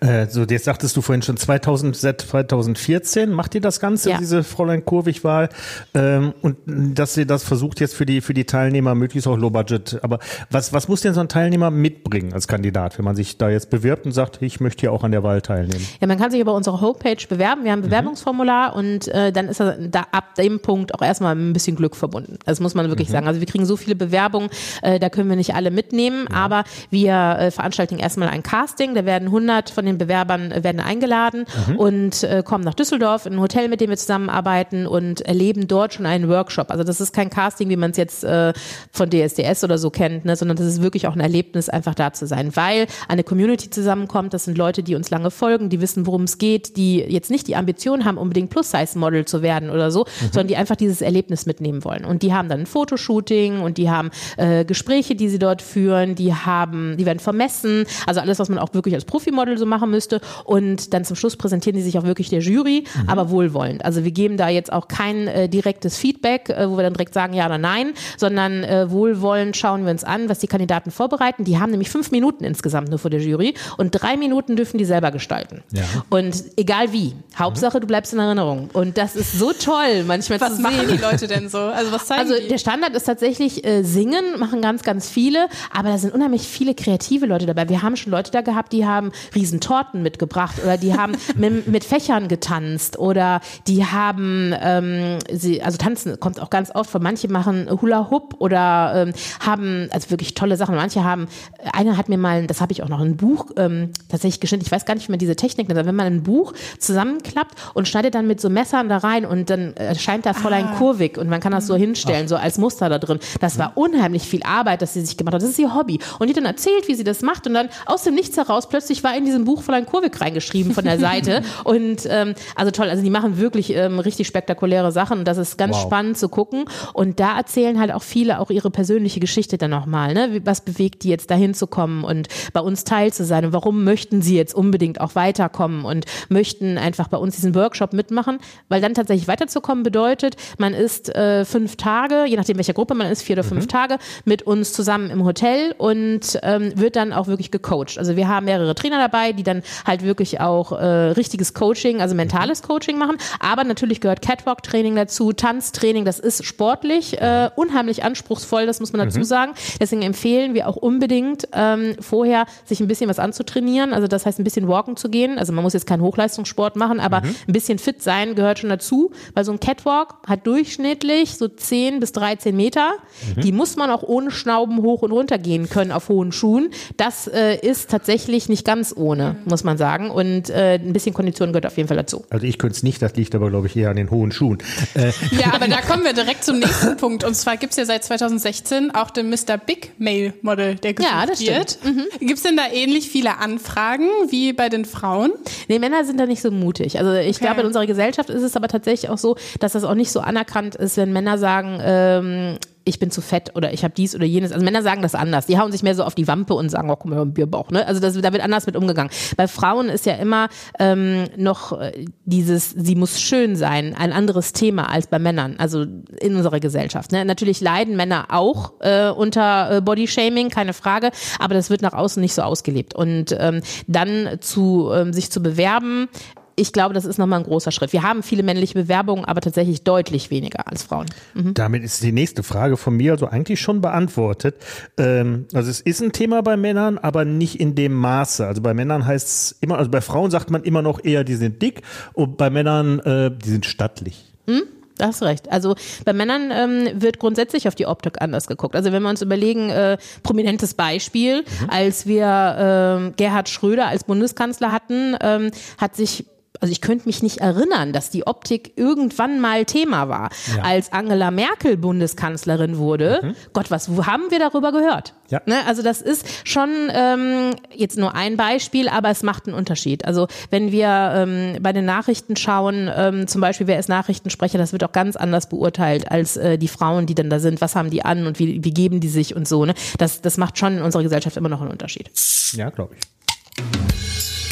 Äh, so, jetzt sagtest du vorhin schon 2000, seit 2014 macht ihr das Ganze, Ja. diese Fräulein Kurwig-Wahl, ähm, und dass ihr das versucht jetzt für die, für die Teilnehmer möglichst auch low budget. Aber was, was muss denn so ein Teilnehmer mitbringen als Kandidat, wenn man sich da jetzt bewirbt und sagt, ich möchte hier auch an der Wahl teilnehmen? Ja, man kann sich über unsere Homepage bewerben. Wir haben ein Bewerbungsformular und äh, dann ist da da ab dem Punkt auch erstmal ein bisschen Glück verbunden. Das muss man wirklich sagen. Also wir kriegen so viele Bewerbungen, äh, da können wir nicht alle mitnehmen, aber wir äh, veranstalten erstmal ein Casting. Da werden 100 von den Bewerbern äh, werden eingeladen und äh, kommen nach Düsseldorf in ein Hotel, mit dem wir zusammenarbeiten und erleben dort schon einen Workshop. Also das ist kein Casting, wie man es jetzt äh, von DSDS oder so kennt, ne, sondern das ist wirklich auch ein Erlebnis, einfach da zu sein, weil eine Community zusammenkommt. Das sind Leute, die uns lange folgen, die wissen, worum es geht, die jetzt nicht die Ambition haben, unbedingt Plus-Size-Model zu werden oder so, sondern die einfach dieses Erlebnis mitnehmen wollen. Und die haben dann ein Fotoshooting und die haben äh, Gespräche, die sie dort führen, die haben, die werden vermessen, also alles, was man auch wirklich als Profimodel so machen müsste. Und dann zum Schluss präsentieren die sich auch wirklich der Jury, aber wohlwollend. Also wir geben da jetzt auch kein äh, direktes Feedback, äh, wo wir dann direkt sagen ja oder nein, sondern äh, wohlwollend schauen wir uns an, was die Kandidaten vorbereiten. Die haben nämlich fünf Minuten insgesamt nur vor der Jury und drei Minuten dürfen die selber gestalten. Ja. Und egal wie, Hauptsache du bleibst in Erinnerung. Und das ist so toll, manchmal Was zu machen sehen. die Leute denn so? Also was zeigen Also die? der Standard ist tatsächlich äh, singen, machen ganz, ganz viele, aber da sind unheimlich viele kreative Leute dabei. Wir haben schon Leute da gehabt, die haben Riesentorten mitgebracht oder die haben [LAUGHS] mit, mit Fächern getanzt oder die haben, ähm, sie, also tanzen kommt auch ganz oft vor. Manche machen Hula Hoop oder ähm, haben, also wirklich tolle Sachen. Manche haben, einer hat mir mal, das habe ich auch noch ein Buch ähm, tatsächlich geschnitten. Ich weiß gar nicht, wie man diese Technik nennt. Wenn man ein Buch zusammenklappt und schneidet dann mit so Messern da rein und dann erscheint da Fräulein ah. Kurvig und man kann das so hinstellen, Ach. so als Muster da drin. Das war unheimlich viel Arbeit, dass sie sich gemacht hat. Das ist ihr Hobby. Und die dann erzählt, wie sie das macht und dann aus dem Nichts heraus plötzlich war in diesem Buch Fräulein Kurvig reingeschrieben von der Seite. [LAUGHS] und ähm, also toll, also die machen wirklich ähm, richtig spektakuläre Sachen. Das ist ganz wow. spannend zu gucken. Und da erzählen halt auch viele auch ihre persönliche Geschichte dann nochmal. Ne? Was bewegt die jetzt dahin zu kommen und bei uns teil zu sein? Und warum möchten sie jetzt unbedingt auch weiterkommen und möchten einfach bei uns diesen Workshop mitmachen? Weil dann tatsächlich weiterzukommen bedeutet, man ist äh, fünf Tage, je nachdem welcher Gruppe man ist, vier oder fünf mhm. Tage, mit uns zusammen im Hotel und ähm, wird dann auch wirklich gecoacht. Also wir haben mehrere Trainer dabei, die dann halt wirklich auch äh, richtiges Coaching, also mentales Coaching machen. Aber natürlich gehört Catwalk-Training dazu, Tanztraining, das ist sportlich, äh, unheimlich anspruchsvoll, das muss man dazu mhm. sagen. Deswegen empfehlen wir auch unbedingt ähm, vorher sich ein bisschen was anzutrainieren. Also das heißt ein bisschen walken zu gehen. Also man muss jetzt keinen Hochleistungssport machen, aber mhm. ein bisschen fit sein gehört schon dazu, weil so ein Catwalk hat durchschnittlich so 10 bis 13 Meter. Mhm. Die muss man auch ohne Schnauben hoch und runter gehen können auf hohen Schuhen. Das äh, ist tatsächlich nicht ganz ohne, muss man sagen. Und äh, ein bisschen Kondition gehört auf jeden Fall dazu. Also ich könnte es nicht, das liegt aber, glaube ich, eher an den hohen Schuhen. Äh. [LAUGHS] Ja, aber da kommen wir direkt zum nächsten [LAUGHS] Punkt. Und zwar gibt es ja seit 2016 auch den Mr. Big Male Model, der gesucht ja, das wird. Mhm. Gibt es denn da ähnlich viele Anfragen wie bei den Frauen? Nee, Männer sind da nicht so mutig. Also ich okay. glaube, in unserer Gesellschaft ist es aber tatsächlich auch so, dass das auch nicht so anerkannt ist, wenn Männer sagen, ähm, ich bin zu fett oder ich habe dies oder jenes. Also Männer sagen das anders. Die hauen sich mehr so auf die Wampe und sagen, oh, guck mal, ein Bierbauch. Ne? Also das, da wird anders mit umgegangen. Bei Frauen ist ja immer ähm, noch äh, dieses, sie muss schön sein, ein anderes Thema als bei Männern, also in unserer Gesellschaft. Ne? Natürlich leiden Männer auch äh, unter äh, Bodyshaming, keine Frage, aber das wird nach außen nicht so ausgelebt. Und ähm, dann zu ähm, sich zu bewerben, ich glaube, das ist nochmal ein großer Schritt. Wir haben viele männliche Bewerbungen, aber tatsächlich deutlich weniger als Frauen. Mhm. Damit ist die nächste Frage von mir also eigentlich schon beantwortet. Ähm, also es ist ein Thema bei Männern, aber nicht in dem Maße. Also bei Männern heißt es immer, also bei Frauen sagt man immer noch eher, die sind dick und bei Männern, äh, die sind stattlich. Mhm. Da hast recht. Also bei Männern ähm, wird grundsätzlich auf die Optik anders geguckt. Also wenn wir uns überlegen, äh, prominentes Beispiel, mhm. als wir äh, Gerhard Schröder als Bundeskanzler hatten, ähm, hat sich also ich könnte mich nicht erinnern, dass die Optik irgendwann mal Thema war. Ja. Als Angela Merkel Bundeskanzlerin wurde, mhm. Gott, was haben wir darüber gehört? Ja. Ne? Also das ist schon ähm, jetzt nur ein Beispiel, aber es macht einen Unterschied. Also wenn wir ähm, bei den Nachrichten schauen, ähm, zum Beispiel wer ist Nachrichtensprecher, das wird auch ganz anders beurteilt als äh, die Frauen, die dann da sind. Was haben die an und wie, wie geben die sich und so. Ne? Das, das macht schon in unserer Gesellschaft immer noch einen Unterschied. Ja, glaube ich.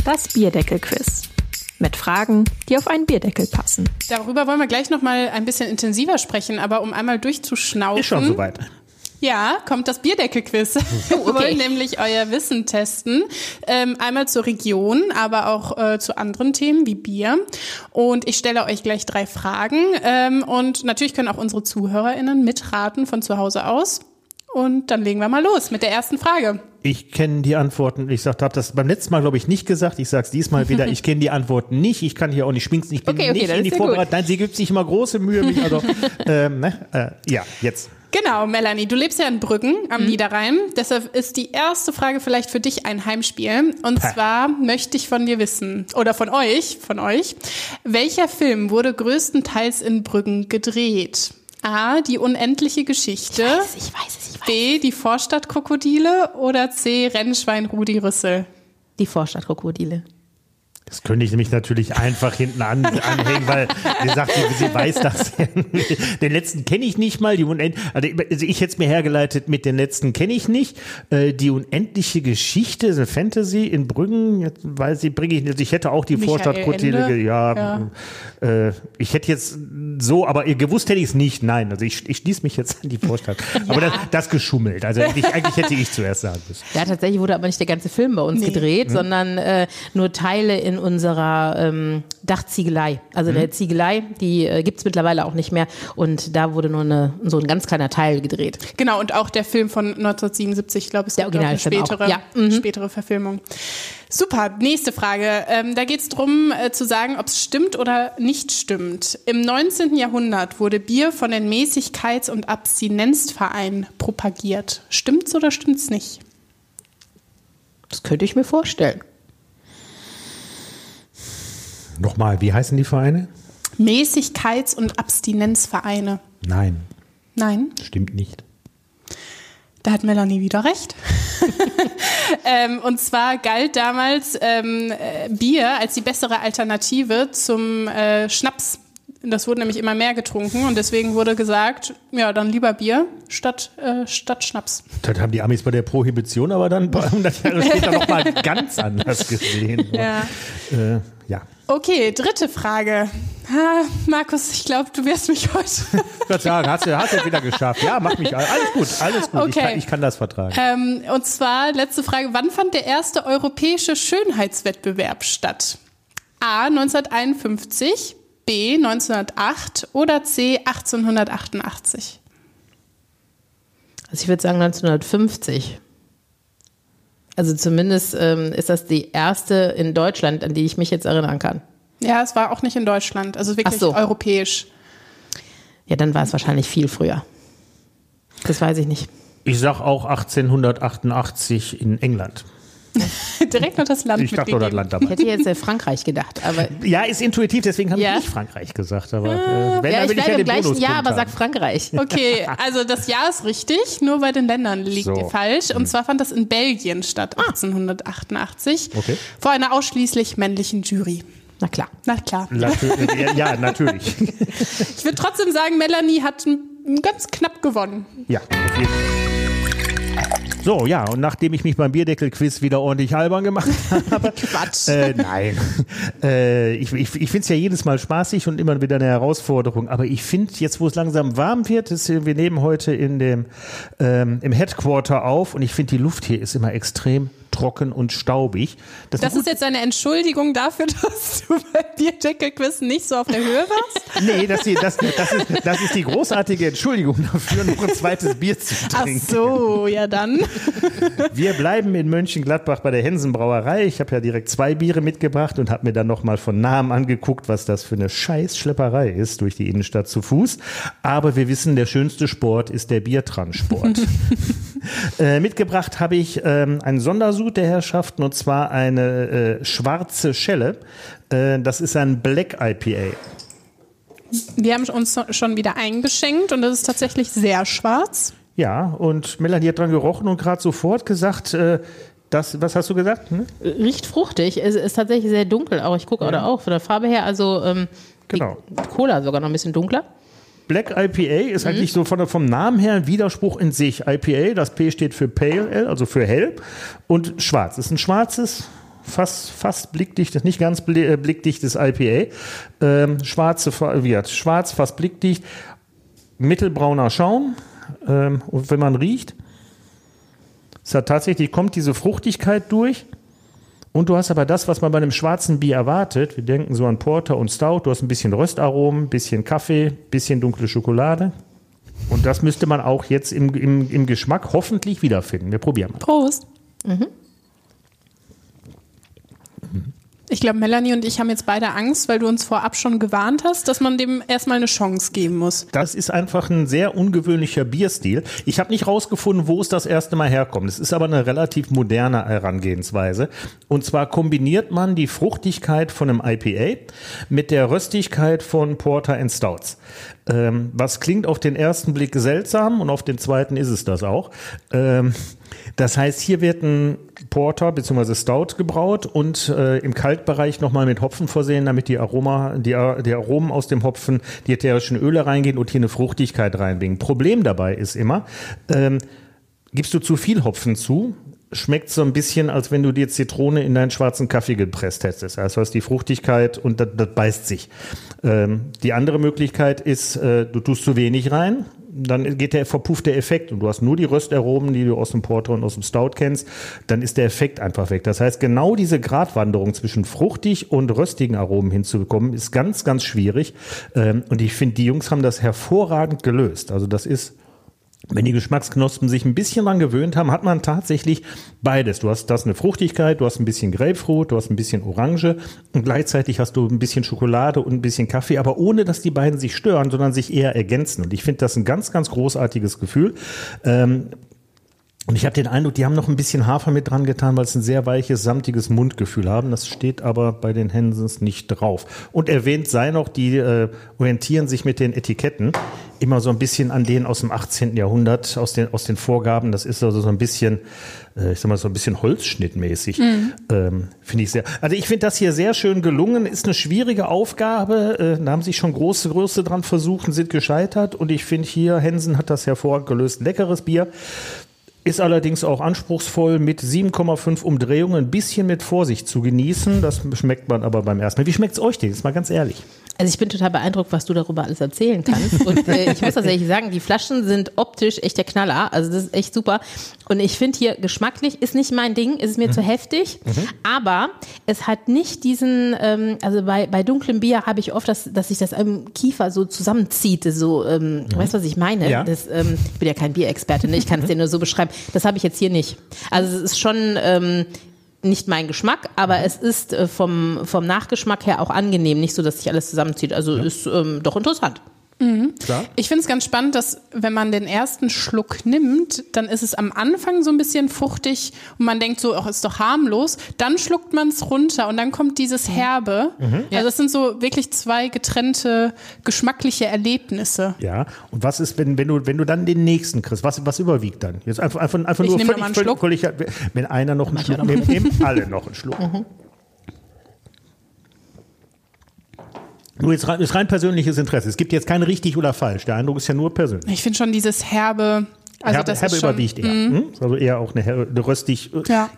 Das Bierdeckel-Quiz mit Fragen, die auf einen Bierdeckel passen. Darüber wollen wir gleich noch mal ein bisschen intensiver sprechen, aber um einmal durchzuschnaufen. Ist schon soweit. Ja, kommt das Bierdeckel-Quiz. Oh, [LAUGHS] okay. Wir wollen nämlich euer Wissen testen. Ähm, einmal zur Region, aber auch äh, zu anderen Themen wie Bier. Und ich stelle euch gleich drei Fragen. Ähm, und natürlich können auch unsere ZuhörerInnen mitraten von zu Hause aus. Und dann legen wir mal los mit der ersten Frage. Ich kenne die Antworten. Ich habe das beim letzten Mal, glaube ich, nicht gesagt. Ich sage es diesmal wieder. [LAUGHS] Ich kenne die Antworten nicht. Ich kann hier auch nicht schminken. Ich bin okay, okay, nicht in die Vorbereitung. Nein, sie gibt sich immer große Mühe. Mich, also, [LAUGHS] ähm, ne? äh, ja, jetzt. Genau, Melanie, du lebst ja in Brüggen am mhm. Niederrhein. Deshalb ist die erste Frage vielleicht für dich ein Heimspiel. Und Pah. zwar möchte ich von dir wissen, oder von euch, von euch, welcher Film wurde größtenteils in Brüggen gedreht? A, die unendliche Geschichte. Ich weiß es, ich weiß es, ich weiß B, die Vorstadtkrokodile oder C, Rennschwein Rudi Rüssel? Die Vorstadtkrokodile. Das könnte ich nämlich natürlich einfach hinten an, anhängen, weil sie sagt, sie, sie weiß das. den letzten kenne ich nicht mal. Die Unend also, also ich hätte es mir hergeleitet, mit den letzten kenne ich nicht. Äh, die unendliche Geschichte, eine Fantasy in Brüggen, jetzt weiß ich, bringe ich nicht. Also ich hätte auch die Vorstadtkrokodile, ja. ja. Äh, ich hätte jetzt so, aber gewusst hätte ich es nicht. Nein, also ich, ich schließe mich jetzt an die Vorstadt. [LAUGHS] ja. Aber das, das geschummelt. Also eigentlich, eigentlich hätte ich zuerst sagen müssen. Ja, tatsächlich wurde aber nicht der ganze Film bei uns nee. gedreht, mhm. sondern äh, nur Teile in unserer ähm, Dachziegelei. Also mhm. der Ziegelei, die äh, gibt es mittlerweile auch nicht mehr. Und da wurde nur eine, so ein ganz kleiner Teil gedreht. Genau, und auch der Film von 1977, ich glaube, ist der Original eine spätere, ja. mhm. spätere Verfilmung. Super, nächste Frage. Ähm, da geht es darum äh, zu sagen, ob es stimmt oder nicht stimmt. Im 19. Jahrhundert wurde Bier von den Mäßigkeits- und Abstinenzvereinen propagiert. Stimmt's oder stimmt's nicht? Das könnte ich mir vorstellen. Nochmal, wie heißen die Vereine? Mäßigkeits- und Abstinenzvereine. Nein, Nein, stimmt nicht. da hat Melanie wieder recht. [LAUGHS] ähm, und zwar galt damals ähm, äh, Bier als die bessere Alternative zum äh, Schnaps. Das wurde nämlich immer mehr getrunken und deswegen wurde gesagt, ja, dann lieber Bier statt, äh, statt Schnaps. Das haben die Amis bei der Prohibition aber dann ein paar [LAUGHS] hundert Jahre später nochmal ganz anders gesehen. [LAUGHS] Ja. Äh, ja. Okay, dritte Frage. Ha, Markus, ich glaube, du wirst mich heute. [LAUGHS] Ich sagen, hast du, hast du wieder geschafft. Ja, mach mich. Alles gut, alles gut. Ich, Okay. kann, ich kann das vertragen. ähm, und zwar, letzte Frage, wann fand der erste europäische Schönheitswettbewerb statt? A. 1951, B. 1908 oder C. 1888? Also ich würde sagen 1950. Also zumindest ähm, ist das die erste in Deutschland, an die ich mich jetzt erinnern kann. Ja, es war auch nicht in Deutschland, also wirklich so. europäisch. Ja, dann war es wahrscheinlich viel früher. Das weiß ich nicht. Ich sag auch 1888 in England. [LAUGHS] Direkt noch das Land Ich dachte, oder das. Land Ich dabei. hätte jetzt äh, Frankreich gedacht, aber Ja, ist intuitiv, deswegen habe Ja. ich nicht Frankreich gesagt. Aber äh, wenn, ja, ich will ich bleibe ja im den gleichen Jahr, aber haben. sag Frankreich. Okay, [LAUGHS] also das Jahr ist richtig, nur bei den Ländern liegt So. ihr falsch. Und zwar fand das in Belgien statt, 1888. Okay. Vor einer ausschließlich männlichen Jury. Na klar. Na klar. [LAUGHS] Ja, natürlich. Ich würde trotzdem sagen, Melanie hat ganz knapp gewonnen. Ja, auf jeden Fall. So, ja, und nachdem ich mich beim Bierdeckel-Quiz wieder ordentlich albern gemacht [LAUGHS] habe. Quatsch. Äh, nein. [LAUGHS] Äh, ich ich, ich finde es ja jedes Mal spaßig und immer wieder eine Herausforderung. Aber ich finde, jetzt wo es langsam warm wird, ist, wir nehmen heute in dem, ähm, im Headquarter auf und ich finde, die Luft hier ist immer extrem trocken und staubig. Das gut- ist jetzt eine Entschuldigung dafür, [LAUGHS] dass du bei Bierdeckel-Quiz nicht so auf der Höhe warst? Nee, das, die- das, das, ist, das ist die großartige Entschuldigung dafür, noch ein zweites Bier zu Ach trinken. so, ja dann. [LAUGHS] Wir bleiben in Mönchengladbach bei der Hensen Brauerei. Ich habe ja direkt zwei Biere mitgebracht und habe mir dann nochmal von Namen angeguckt, was das für eine Scheißschlepperei ist durch die Innenstadt zu Fuß. Aber wir wissen, der schönste Sport ist der Biertransport. [LAUGHS] äh, mitgebracht habe ich ähm, einen Sondersud der Herrschaften und zwar eine äh, schwarze Schelle. Äh, das ist ein Black IPA. Wir haben uns schon wieder eingeschenkt und das ist tatsächlich sehr schwarz. Ja, und Melanie hat dran gerochen und gerade sofort gesagt, äh, das, was hast du gesagt? Hm? Riecht fruchtig, es ist tatsächlich sehr dunkel, auch ich gucke oder auch von der Farbe her, also ähm, Genau. Cola sogar noch ein bisschen dunkler. Black IPA ist eigentlich so von, vom Namen her ein Widerspruch in sich. IPA, das P steht für Pale Ale, also für hell. Und schwarz ist ein schwarzes, fast, fast blickdichtes, nicht ganz äh, blickdichtes IPA. Ähm, schwarze, wie gesagt, schwarz, fast blickdicht. Mittelbrauner Schaum. Ähm, und wenn man riecht, hat tatsächlich, kommt diese Fruchtigkeit durch. Und du hast aber das, was man bei einem schwarzen Bier erwartet. Wir denken so an Porter und Stout. Du hast ein bisschen Röstaromen, bisschen Kaffee, bisschen dunkle Schokolade. Und das müsste man auch jetzt im, im, im Geschmack hoffentlich wiederfinden. Wir probieren mal. Prost. Ich glaube, Melanie und ich haben jetzt beide Angst, weil du uns vorab schon gewarnt hast, dass man dem erstmal eine Chance geben muss. Das ist einfach ein sehr ungewöhnlicher Bierstil. Ich habe nicht rausgefunden, wo es das erste Mal herkommt. Es ist aber eine relativ moderne Herangehensweise. Und zwar kombiniert man die Fruchtigkeit von einem IPA mit der Röstigkeit von Porter and Stouts. Ähm, was klingt auf den ersten Blick seltsam und auf den zweiten ist es das auch. Ähm, das heißt, hier wird ein Porter bzw. Stout gebraut und äh, im Kaltbereich nochmal mit Hopfen versehen, damit die, Aroma, die, die Aromen aus dem Hopfen, die ätherischen Öle reingehen und hier eine Fruchtigkeit reinbringen. Problem dabei ist immer, ähm, gibst du zu viel Hopfen zu, schmeckt so ein bisschen, als wenn du dir Zitrone in deinen schwarzen Kaffee gepresst hättest. Also hast die Fruchtigkeit und das, das beißt sich. Ähm, die andere Möglichkeit ist, äh, du tust zu wenig rein, dann geht der verpufft der Effekt und du hast nur die Röstaromen, die du aus dem Porter und aus dem Stout kennst, dann ist der Effekt einfach weg. Das heißt, genau diese Gratwanderung zwischen fruchtig und röstigen Aromen hinzubekommen, ist ganz, ganz schwierig. Ähm, und ich finde, die Jungs haben das hervorragend gelöst. Also das ist wenn die Geschmacksknospen sich ein bisschen dran gewöhnt haben, hat man tatsächlich beides. Du hast das eine Fruchtigkeit, du hast ein bisschen Grapefruit, du hast ein bisschen Orange und gleichzeitig hast du ein bisschen Schokolade und ein bisschen Kaffee, aber ohne, dass die beiden sich stören, sondern sich eher ergänzen. Und ich finde das ein ganz, ganz großartiges Gefühl. Ähm, und ich habe den Eindruck, die haben noch ein bisschen Hafer mit dran getan, weil es ein sehr weiches, samtiges Mundgefühl haben. Das steht aber bei den Hensons nicht drauf. Und erwähnt sei noch, die äh, orientieren sich mit den Etiketten immer so ein bisschen an denen aus dem 18. Jahrhundert, aus den, aus den Vorgaben. Das ist also so ein bisschen, äh, ich sag mal, so ein bisschen Holzschnittmäßig. Mhm. Ähm, finde ich sehr. Also ich finde das hier sehr schön gelungen. Ist eine schwierige Aufgabe. Äh, da haben sich schon große Größe dran versucht und sind gescheitert. Und ich finde hier, Hensen hat das hervorragend gelöst. Leckeres Bier. Ist allerdings auch anspruchsvoll mit 7,5 Umdrehungen, ein bisschen mit Vorsicht zu genießen. Das schmeckt man aber beim ersten Mal. Wie schmeckt es euch denn? Jetzt mal ganz ehrlich. Also ich bin total beeindruckt, was du darüber alles erzählen kannst. Und äh, ich muss tatsächlich sagen, die Flaschen sind optisch echt der Knaller. Also das ist echt super. Und ich finde hier geschmacklich ist nicht mein Ding, ist mir mhm. zu heftig. Mhm. Aber es hat nicht diesen, ähm, also bei, bei dunklem Bier habe ich oft, dass, dass sich das im Kiefer so zusammenzieht. So, ähm, mhm. weißt du, was ich meine? Ja. Das, ähm, ich bin ja kein Bierexperte, ne? ich kann es dir nur so beschreiben. Das habe ich jetzt hier nicht. Also es ist schon ähm, nicht mein Geschmack, aber es ist äh, vom, vom Nachgeschmack her auch angenehm, nicht so, dass sich alles zusammenzieht. Also ja. ist ähm, doch interessant. Mhm. Ich finde es ganz spannend, dass wenn man den ersten Schluck nimmt, dann ist es am Anfang so ein bisschen fruchtig und man denkt so, ach, ist doch harmlos. Dann schluckt man es runter und dann kommt dieses mhm. Herbe. Mhm. Also das sind so wirklich zwei getrennte geschmackliche Erlebnisse. Ja. Und was ist, wenn, wenn du, wenn du dann den nächsten kriegst? Was, was überwiegt dann? Jetzt einfach, einfach, einfach nur völlig, völlig, völlig, wenn einer noch einen Schluck nimmt, nehmen alle noch einen Schluck. Mhm. Nur jetzt rein, ist rein persönliches Interesse. Es gibt jetzt kein richtig oder falsch. Der Eindruck ist ja nur persönlich. Ich finde schon dieses herbe. Also herbe, das herbe ist schon, überwiegt eher. Mhm. Also eher auch eine, eine röstig. Ja.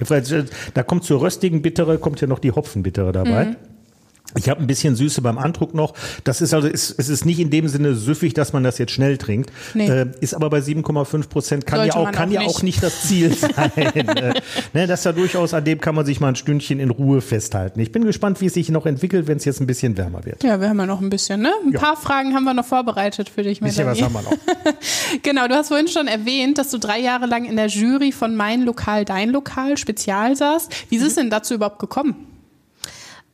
Da kommt zur röstigen Bittere kommt ja noch die Hopfenbittere dabei. Mhm. Ich habe ein bisschen Süße beim Andruck noch. Das ist also, ist, es ist nicht in dem Sinne süffig, dass man das jetzt schnell trinkt. Nee. Äh, ist aber bei 7,5 Prozent kann Sollte ja auch, kann auch ja auch nicht das Ziel [LAUGHS] sein. äh, ne, das ist ja durchaus, an dem kann man sich mal ein Stündchen in Ruhe festhalten. Ich bin gespannt, wie es sich noch entwickelt, wenn es jetzt ein bisschen wärmer wird. Ja, wir haben ja noch ein bisschen, ne? Ein ja. paar Fragen haben wir noch vorbereitet für dich. Ein bisschen was haben wir noch. [LAUGHS] genau, du hast vorhin schon erwähnt, dass du drei Jahre lang in der Jury von Mein Lokal, Dein Lokal Spezial saßt. Wie ist es denn dazu überhaupt gekommen?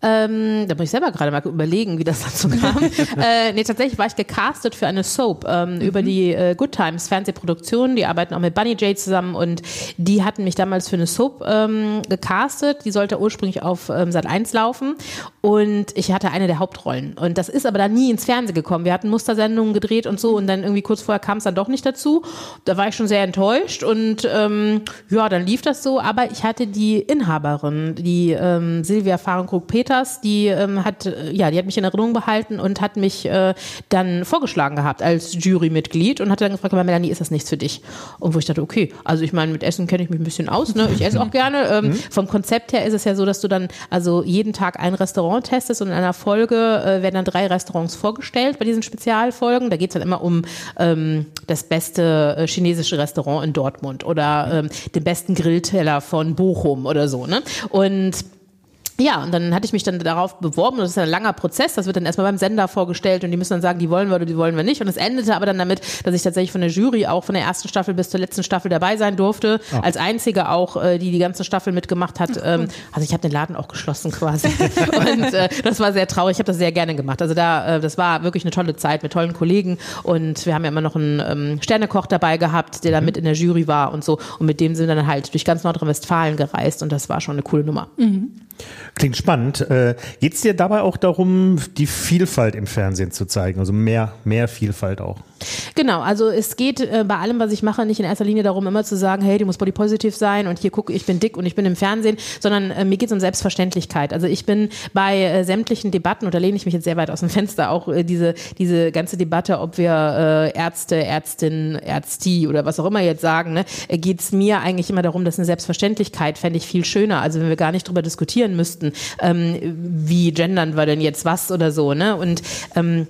Ähm, da muss ich selber gerade mal überlegen, wie das [LAUGHS] dazu kam. [LAUGHS] äh, nee, tatsächlich war ich gecastet für eine Soap ähm, mhm. über die äh, Good Times Fernsehproduktion. Die arbeiten auch mit Bunny J zusammen und die hatten mich damals für eine Soap ähm, gecastet. Die sollte ursprünglich auf ähm, Sat 1 laufen und ich hatte eine der Hauptrollen. Und das ist aber dann nie ins Fernsehen gekommen. Wir hatten Mustersendungen gedreht und so und dann irgendwie kurz vorher kam es dann doch nicht dazu. Da war ich schon sehr enttäuscht und ähm, ja, dann lief das so. Aber ich hatte die Inhaberin, die ähm, Silvia Fahrenkrug-Peter Peters, die ähm, hat, äh, ja, die hat mich in Erinnerung behalten und hat mich äh, dann vorgeschlagen gehabt als Jurymitglied und hat dann gefragt, Melanie, ist das nichts für dich? Und wo ich dachte, okay, also ich meine, mit Essen kenne ich mich ein bisschen aus, ne? Ich esse auch [LAUGHS] gerne. Ähm, mhm. Vom Konzept her ist es ja so, dass du dann also jeden Tag ein Restaurant testest und in einer Folge äh, werden dann drei Restaurants vorgestellt bei diesen Spezialfolgen. Da geht es dann immer um ähm, das beste äh, chinesische Restaurant in Dortmund oder ähm, den besten Grillteller von Bochum oder so, ne? Und ja, und dann hatte ich mich dann darauf beworben und das ist ein langer Prozess. Das wird dann erstmal beim Sender vorgestellt und die müssen dann sagen, die wollen wir oder die wollen wir nicht. Und es endete aber dann damit, dass ich tatsächlich von der Jury auch von der ersten Staffel bis zur letzten Staffel dabei sein durfte. Oh. Als einzige auch, äh, die die ganze Staffel mitgemacht hat. Ähm, also ich habe den Laden auch geschlossen quasi. [LAUGHS] und äh, das war sehr traurig. Ich habe das sehr gerne gemacht. Also da, äh, das war wirklich eine tolle Zeit mit tollen Kollegen und wir haben ja immer noch einen ähm, Sternekoch dabei gehabt, der da mhm. mit in der Jury war und so. Und mit dem sind wir dann halt durch ganz Nordrhein-Westfalen gereist und das war schon eine coole Nummer. Mhm. Klingt spannend. Äh, Geht es dir dabei auch darum, die Vielfalt im Fernsehen zu zeigen? Also mehr, mehr Vielfalt auch? Genau, also es geht äh, bei allem, was ich mache, nicht in erster Linie darum, immer zu sagen, hey, du musst body positive sein und hier gucke, ich bin dick und ich bin im Fernsehen, sondern äh, mir geht es um Selbstverständlichkeit. Also ich bin bei äh, sämtlichen Debatten, da lehne ich mich jetzt sehr weit aus dem Fenster, auch äh, diese, diese ganze Debatte, ob wir äh, Ärzte, Ärztin, Ärzti oder was auch immer jetzt sagen, ne, äh, geht es mir eigentlich immer darum, dass eine Selbstverständlichkeit fände ich viel schöner. Also wenn wir gar nicht drüber diskutieren müssten, ähm, wie gendern wir denn jetzt was oder so, ne? Und ähm,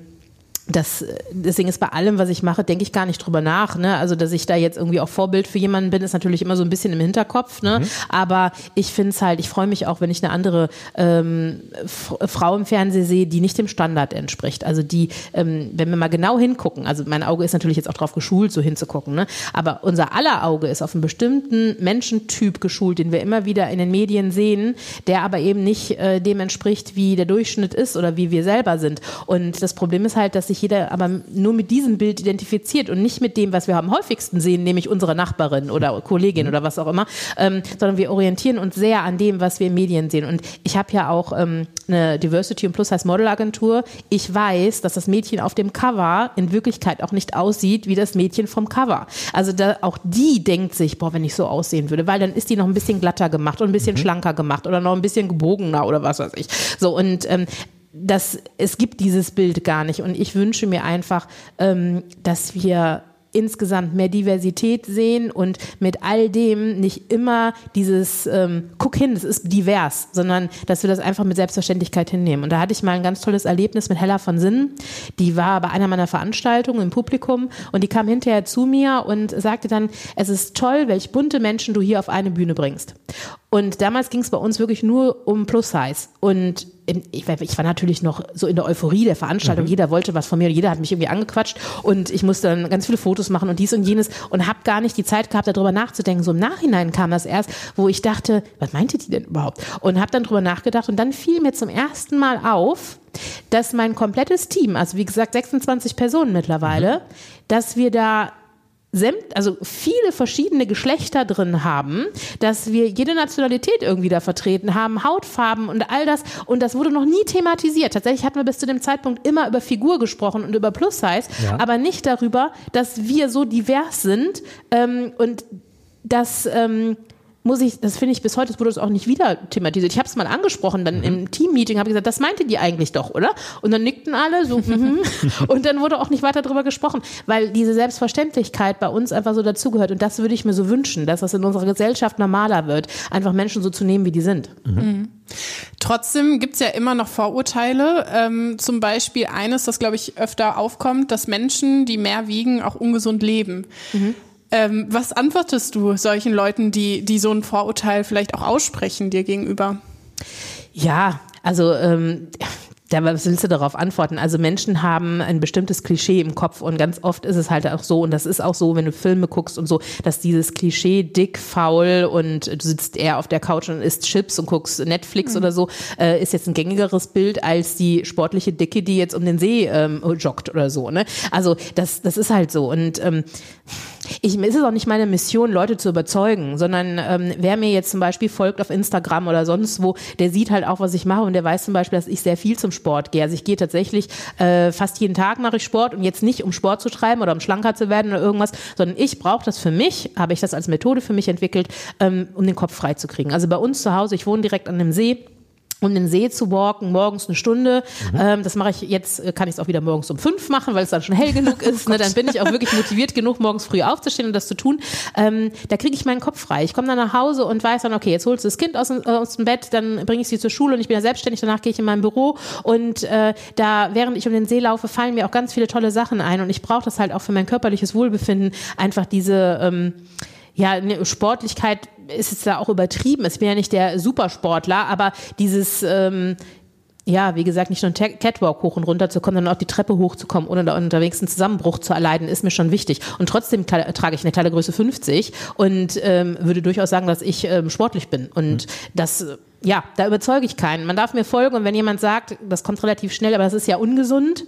das, deswegen ist bei allem, was ich mache, denke ich gar nicht drüber nach. Ne? Also, dass ich da jetzt irgendwie auch Vorbild für jemanden bin, ist natürlich immer so ein bisschen im Hinterkopf. Ne? Mhm. Aber ich finde es halt, ich freue mich auch, wenn ich eine andere ähm, Frau im Fernsehen sehe, die nicht dem Standard entspricht. Also die, ähm, wenn wir mal genau hingucken, also mein Auge ist natürlich jetzt auch darauf geschult, so hinzugucken, ne? aber unser aller Auge ist auf einen bestimmten Menschentyp geschult, den wir immer wieder in den Medien sehen, der aber eben nicht äh, dem entspricht, wie der Durchschnitt ist oder wie wir selber sind. Und das Problem ist halt, dass sich jeder aber nur mit diesem Bild identifiziert und nicht mit dem, was wir am häufigsten sehen, nämlich unsere Nachbarin oder Kollegin oder was auch immer, ähm, sondern wir orientieren uns sehr an dem, was wir in Medien sehen. Und ich habe ja auch ähm, eine Diversity und Plus heißt Modelagentur. Ich weiß, dass das Mädchen auf dem Cover in Wirklichkeit auch nicht aussieht wie das Mädchen vom Cover. Also da, auch die denkt sich, boah, wenn ich so aussehen würde, weil dann ist die noch ein bisschen glatter gemacht und ein bisschen mhm. schlanker gemacht oder noch ein bisschen gebogener oder was weiß ich. So und ähm, das, es gibt dieses Bild gar nicht. Und ich wünsche mir einfach, ähm, dass wir insgesamt mehr Diversität sehen und mit all dem nicht immer dieses ähm, guck hin, es ist divers, sondern dass wir das einfach mit Selbstverständlichkeit hinnehmen. Und da hatte ich mal ein ganz tolles Erlebnis mit Hella von Sinnen. Die war bei einer meiner Veranstaltungen im Publikum und die kam hinterher zu mir und sagte dann, es ist toll, welch bunte Menschen du hier auf eine Bühne bringst. Und damals ging es bei uns wirklich nur um Plus-Size. Und ich, ich, war natürlich noch so in der Euphorie der Veranstaltung. Mhm. Jeder wollte was von mir, jeder hat mich irgendwie angequatscht und ich musste dann ganz viele Fotos machen und dies und jenes und habe gar nicht die Zeit gehabt, darüber nachzudenken. So im Nachhinein kam das erst, wo ich dachte, was meinte die denn überhaupt? Und habe dann drüber nachgedacht und dann fiel mir zum ersten Mal auf, dass mein komplettes Team, also wie gesagt 26 Personen mittlerweile, mhm. dass wir da also viele verschiedene Geschlechter drin haben, dass wir jede Nationalität irgendwie da vertreten haben, Hautfarben und all das. Und das wurde noch nie thematisiert. Tatsächlich hatten wir bis zu dem Zeitpunkt immer über Figur gesprochen und über Plus-Size, ja. aber nicht darüber, dass wir so divers sind ähm, und dass ähm, muss ich, das finde ich bis heute, das wurde es auch nicht wieder thematisiert. Ich habe es mal angesprochen, dann mhm. im Team-Meeting habe ich gesagt, das meinte die eigentlich doch, oder? Und dann nickten alle so, [LAUGHS] mhm. und dann wurde auch nicht weiter darüber gesprochen, weil diese Selbstverständlichkeit bei uns einfach so dazugehört. Und das würde ich mir so wünschen, dass das in unserer Gesellschaft normaler wird, einfach Menschen so zu nehmen, wie die sind. Mhm. mhm. Trotzdem gibt's ja immer noch Vorurteile. Ähm, zum Beispiel eines, das, glaube ich, öfter aufkommt, dass Menschen, die mehr wiegen, auch ungesund leben. Mhm. Ähm, was antwortest du solchen Leuten, die, die so ein Vorurteil vielleicht auch aussprechen dir gegenüber? Ja, also ähm, da, was willst du darauf antworten? Also Menschen haben ein bestimmtes Klischee im Kopf und ganz oft ist es halt auch so, und das ist auch so, wenn du Filme guckst und so, dass dieses Klischee dick, faul und du sitzt eher auf der Couch und isst Chips und guckst Netflix mhm. oder so, äh, ist jetzt ein gängigeres Bild als die sportliche Dicke, die jetzt um den See ähm, joggt oder so. Ne? Also das, das ist halt so. Und ähm, ich, ist es auch nicht meine Mission, Leute zu überzeugen, sondern ähm, wer mir jetzt zum Beispiel folgt auf Instagram oder sonst wo, der sieht halt auch, was ich mache und der weiß zum Beispiel, dass ich sehr viel zum Sport gehe. Also ich gehe tatsächlich äh, fast jeden Tag mache ich Sport und jetzt nicht, um Sport zu treiben oder um schlanker zu werden oder irgendwas, sondern ich brauche das für mich, habe ich das als Methode für mich entwickelt, ähm, um den Kopf frei zu kriegen. Also bei uns zu Hause, ich wohne direkt an einem See, um den See zu walken, morgens eine Stunde. Mhm. Ähm, das mache ich jetzt, äh, kann ich es auch wieder morgens um fünf machen, weil es dann schon hell genug [LAUGHS] ist. ne? Dann bin ich auch wirklich motiviert genug, morgens früh aufzustehen und das zu tun. Ähm, da kriege ich meinen Kopf frei. Ich komme dann nach Hause und weiß dann, okay, jetzt holst du das Kind aus, aus dem Bett, dann bringe ich sie zur Schule und ich bin ja selbstständig. Danach gehe ich in mein Büro und äh, da, während ich um den See laufe, fallen mir auch ganz viele tolle Sachen ein und ich brauche das halt auch für mein körperliches Wohlbefinden. Einfach diese ähm, ja, eine Sportlichkeit ist es da auch übertrieben. Ich bin ja nicht der Supersportler, aber dieses, ähm, ja, wie gesagt, nicht nur einen Catwalk hoch und runter zu kommen, sondern auch die Treppe hochzukommen, ohne da unterwegs einen Zusammenbruch zu erleiden, ist mir schon wichtig. Und trotzdem trage ich eine kleine Größe 50 und ähm, würde durchaus sagen, dass ich ähm, sportlich bin. Und mhm. das, ja, da überzeuge ich keinen. Man darf mir folgen und wenn jemand sagt, das kommt relativ schnell, aber das ist ja ungesund,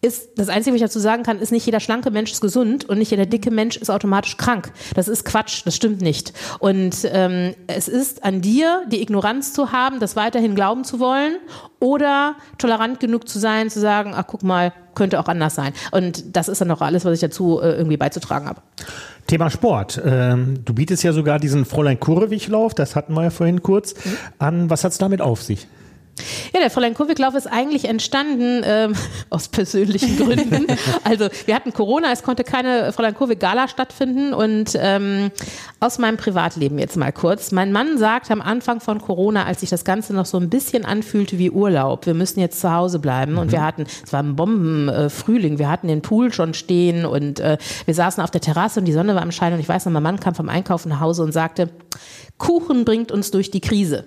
ist, das Einzige, was ich dazu sagen kann, ist nicht jeder schlanke Mensch ist gesund und nicht jeder dicke Mensch ist automatisch krank. Das ist Quatsch, das stimmt nicht. Und ähm, es ist an dir, die Ignoranz zu haben, das weiterhin glauben zu wollen oder tolerant genug zu sein, zu sagen, ach guck mal, könnte auch anders sein. Und das ist dann auch alles, was ich dazu äh, irgendwie beizutragen habe. Thema Sport. Ähm, du bietest ja sogar diesen Fräulein Kurrewig-Lauf, das hatten wir ja vorhin kurz, mhm. an. Was hat es damit auf sich? Ja, der Fräulein Kurwick-Lauf ist eigentlich entstanden ähm, [LAUGHS] aus persönlichen Gründen. [LAUGHS] Also wir hatten Corona, es konnte keine Fräulein Kurwick-Gala stattfinden und ähm, aus meinem Privatleben jetzt mal kurz. Mein Mann sagt am Anfang von Corona, als sich das Ganze noch so ein bisschen anfühlte wie Urlaub, wir müssen jetzt zu Hause bleiben und wir hatten, es war ein Bombenfrühling, wir hatten den Pool schon stehen und äh, wir saßen auf der Terrasse und die Sonne war am Schein und ich weiß noch, mein Mann kam vom Einkaufen nach Hause und sagte, Kuchen bringt uns durch die Krise.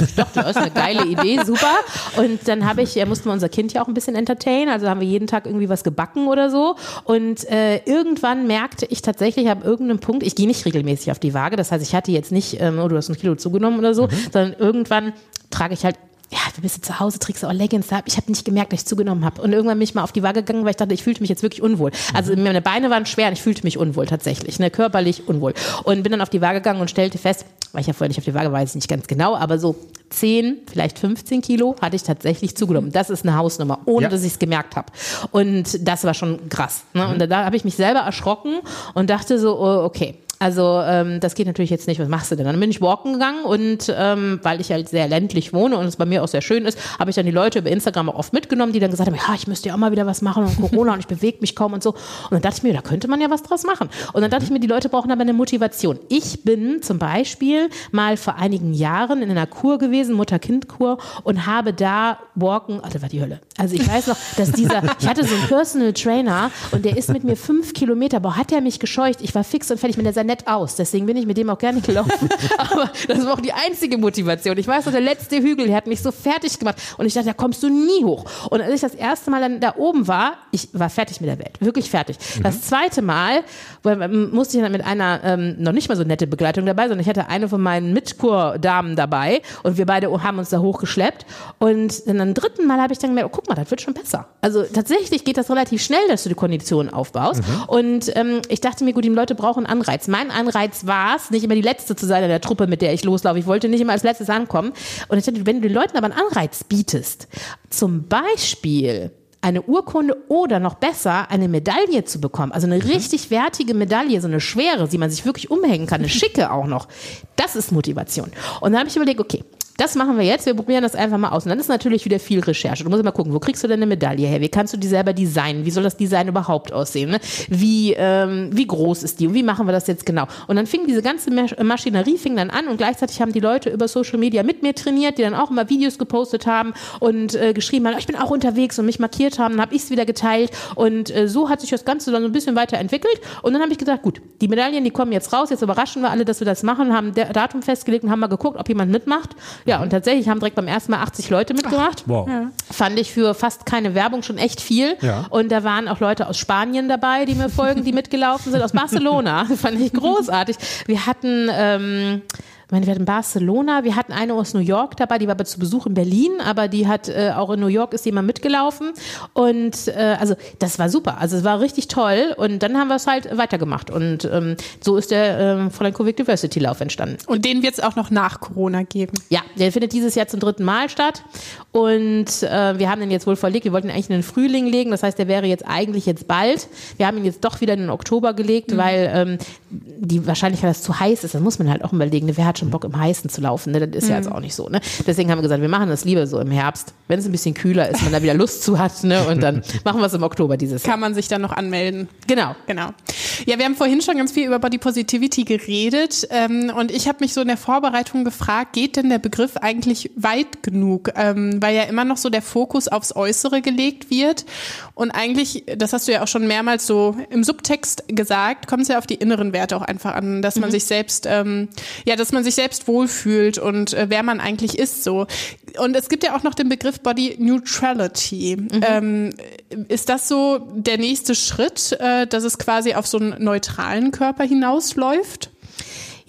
Ich dachte, das ist eine geile Idee, super. Und dann habe ich, ja, mussten wir unser Kind ja auch ein bisschen entertainen, also haben wir jeden Tag irgendwie was gebacken oder so. Und äh, irgendwann merkte ich tatsächlich, ab irgendeinem Punkt, ich gehe nicht regelmäßig auf die Waage, das heißt, ich hatte jetzt nicht, ähm, oh, du hast ein Kilo zugenommen oder so, sondern irgendwann trage ich halt ja, du bist zu Hause, trägst auch Leggings. Ich habe nicht gemerkt, dass ich zugenommen habe. Und irgendwann bin ich mal auf die Waage gegangen, weil ich dachte, ich fühlte mich jetzt wirklich unwohl. Also meine Beine waren schwer und ich fühlte mich unwohl tatsächlich, ne, körperlich unwohl. Und bin dann auf die Waage gegangen und stellte fest, weil ich ja vorher nicht auf die Waage weiß, nicht ganz genau, aber so 10, vielleicht 15 Kilo hatte ich tatsächlich zugenommen. Das ist eine Hausnummer, ohne Ja. dass ich es gemerkt habe. Und das war schon krass. Ne? Und da, da habe ich mich selber erschrocken und dachte so, oh, okay. Also ähm, das geht natürlich jetzt nicht. Was machst du denn? Dann bin ich walken gegangen und ähm, weil ich halt sehr ländlich wohne und es bei mir auch sehr schön ist, habe ich dann die Leute über Instagram auch oft mitgenommen, die dann gesagt haben, ja, ich müsste ja auch mal wieder was machen und Corona und ich bewege mich kaum und so. Und dann dachte ich mir, da könnte man ja was draus machen. Und dann dachte ich mir, die Leute brauchen aber eine Motivation. Ich bin zum Beispiel mal vor einigen Jahren in einer Kur gewesen, Mutter-Kind-Kur und habe da walken, oh, das war die Hölle. Also ich weiß noch, dass dieser, ich hatte so einen Personal Trainer und der ist mit mir fünf Kilometer, boah, hat der mich gescheucht. Ich war fix und fertig, mit der sah nett aus. Deswegen bin ich mit dem auch gerne gelaufen. [LAUGHS] Aber das war auch die einzige Motivation. Ich weiß noch, der letzte Hügel, der hat mich so fertig gemacht. Und ich dachte, da kommst du nie hoch. Und als ich das erste Mal dann da oben war, ich war fertig mit der Welt. Wirklich fertig. Das zweite Mal ähm, musste ich dann mit einer ähm, noch nicht mal so nette Begleitung dabei, sondern ich hatte eine von meinen Mitkurdamen dabei und wir beide haben uns da hochgeschleppt. Und dann am dritten Mal habe ich dann gemerkt, oh, guck mal, das wird schon besser. Also tatsächlich geht das relativ schnell, dass du die Kondition aufbaust. Und ähm, ich dachte mir, gut, die Leute brauchen Anreiz. Mein Anreiz war es, nicht immer die Letzte zu sein in der Truppe, mit der ich loslaufe. Ich wollte nicht immer als Letztes ankommen. Und ich dachte, wenn du den Leuten aber einen Anreiz bietest, zum Beispiel eine Urkunde oder noch besser eine Medaille zu bekommen, also eine richtig wertige Medaille, so eine schwere, die man sich wirklich umhängen kann, eine [LAUGHS] schicke auch noch, das ist Motivation. Und dann habe ich überlegt, okay, das machen wir jetzt, wir probieren das einfach mal aus. Und dann ist natürlich wieder viel Recherche. Du musst mal gucken, wo kriegst du denn eine Medaille her? Wie kannst du die selber designen? Wie soll das Design überhaupt aussehen? Ne? Wie, ähm, wie groß ist die? Und wie machen wir das jetzt genau? Und dann fing diese ganze Masch Maschinerie fing dann an und gleichzeitig haben die Leute über Social Media mit mir trainiert, die dann auch immer Videos gepostet haben und äh, geschrieben haben, ich bin auch unterwegs und mich markiert haben, dann habe ich es wieder geteilt. Und äh, so hat sich das Ganze dann so ein bisschen weiterentwickelt. Und dann habe ich gesagt, gut, die Medaillen, die kommen jetzt raus, jetzt überraschen wir alle, dass wir das machen, haben Datum festgelegt und haben mal geguckt, ob jemand mitmacht. Ja, und tatsächlich haben direkt beim ersten Mal 80 Leute mitgemacht. Wow. Fand ich für fast keine Werbung schon echt viel. Ja. Und da waren auch Leute aus Spanien dabei, die mir folgen, die [LAUGHS] mitgelaufen sind, aus Barcelona. [LAUGHS] Fand ich großartig. Wir hatten, ähm, ich meine, wir hatten Barcelona, wir hatten eine aus New York dabei, die war aber zu Besuch in Berlin, aber die hat äh, auch in New York ist jemand mitgelaufen und äh, also das war super, also es war richtig toll und dann haben wir es halt weitergemacht und ähm, so ist der ähm, Fräulein Covid Diversity Lauf entstanden. Und den wird es auch noch nach Corona geben. Ja, der findet dieses Jahr zum dritten Mal statt. Und äh, wir haben den jetzt wohl verlegt. Wir wollten ihn eigentlich in den Frühling legen. Das heißt, der wäre jetzt eigentlich jetzt bald. Wir haben ihn jetzt doch wieder in den Oktober gelegt, weil ähm, die Wahrscheinlichkeit, dass es zu heiß ist, dann muss man halt auch überlegen, wer hat schon Bock im Heißen zu laufen. Ne? Das ist ja jetzt auch nicht so. Ne? Deswegen haben wir gesagt, wir machen das lieber so im Herbst, wenn es ein bisschen kühler ist, man da wieder Lust zu hat. Ne? Und dann [LAUGHS] machen wir es im Oktober dieses Jahr. Kann man sich dann noch anmelden. Genau. Genau. Ja, wir haben vorhin schon ganz viel über Body Positivity geredet ähm, und ich habe mich so in der Vorbereitung gefragt, geht denn der Begriff eigentlich weit genug? Ähm, weil ja immer noch so der Fokus aufs Äußere gelegt wird und eigentlich, das hast du ja auch schon mehrmals so im Subtext gesagt, kommt es ja auf die inneren Werte auch einfach an, dass man sich selbst, ähm, ja, dass man sich selbst wohlfühlt und äh, wer man eigentlich ist so. Und es gibt ja auch noch den Begriff Body Neutrality. Ähm, ist das so der nächste Schritt, äh, dass es quasi auf so einen neutralen Körper hinausläuft?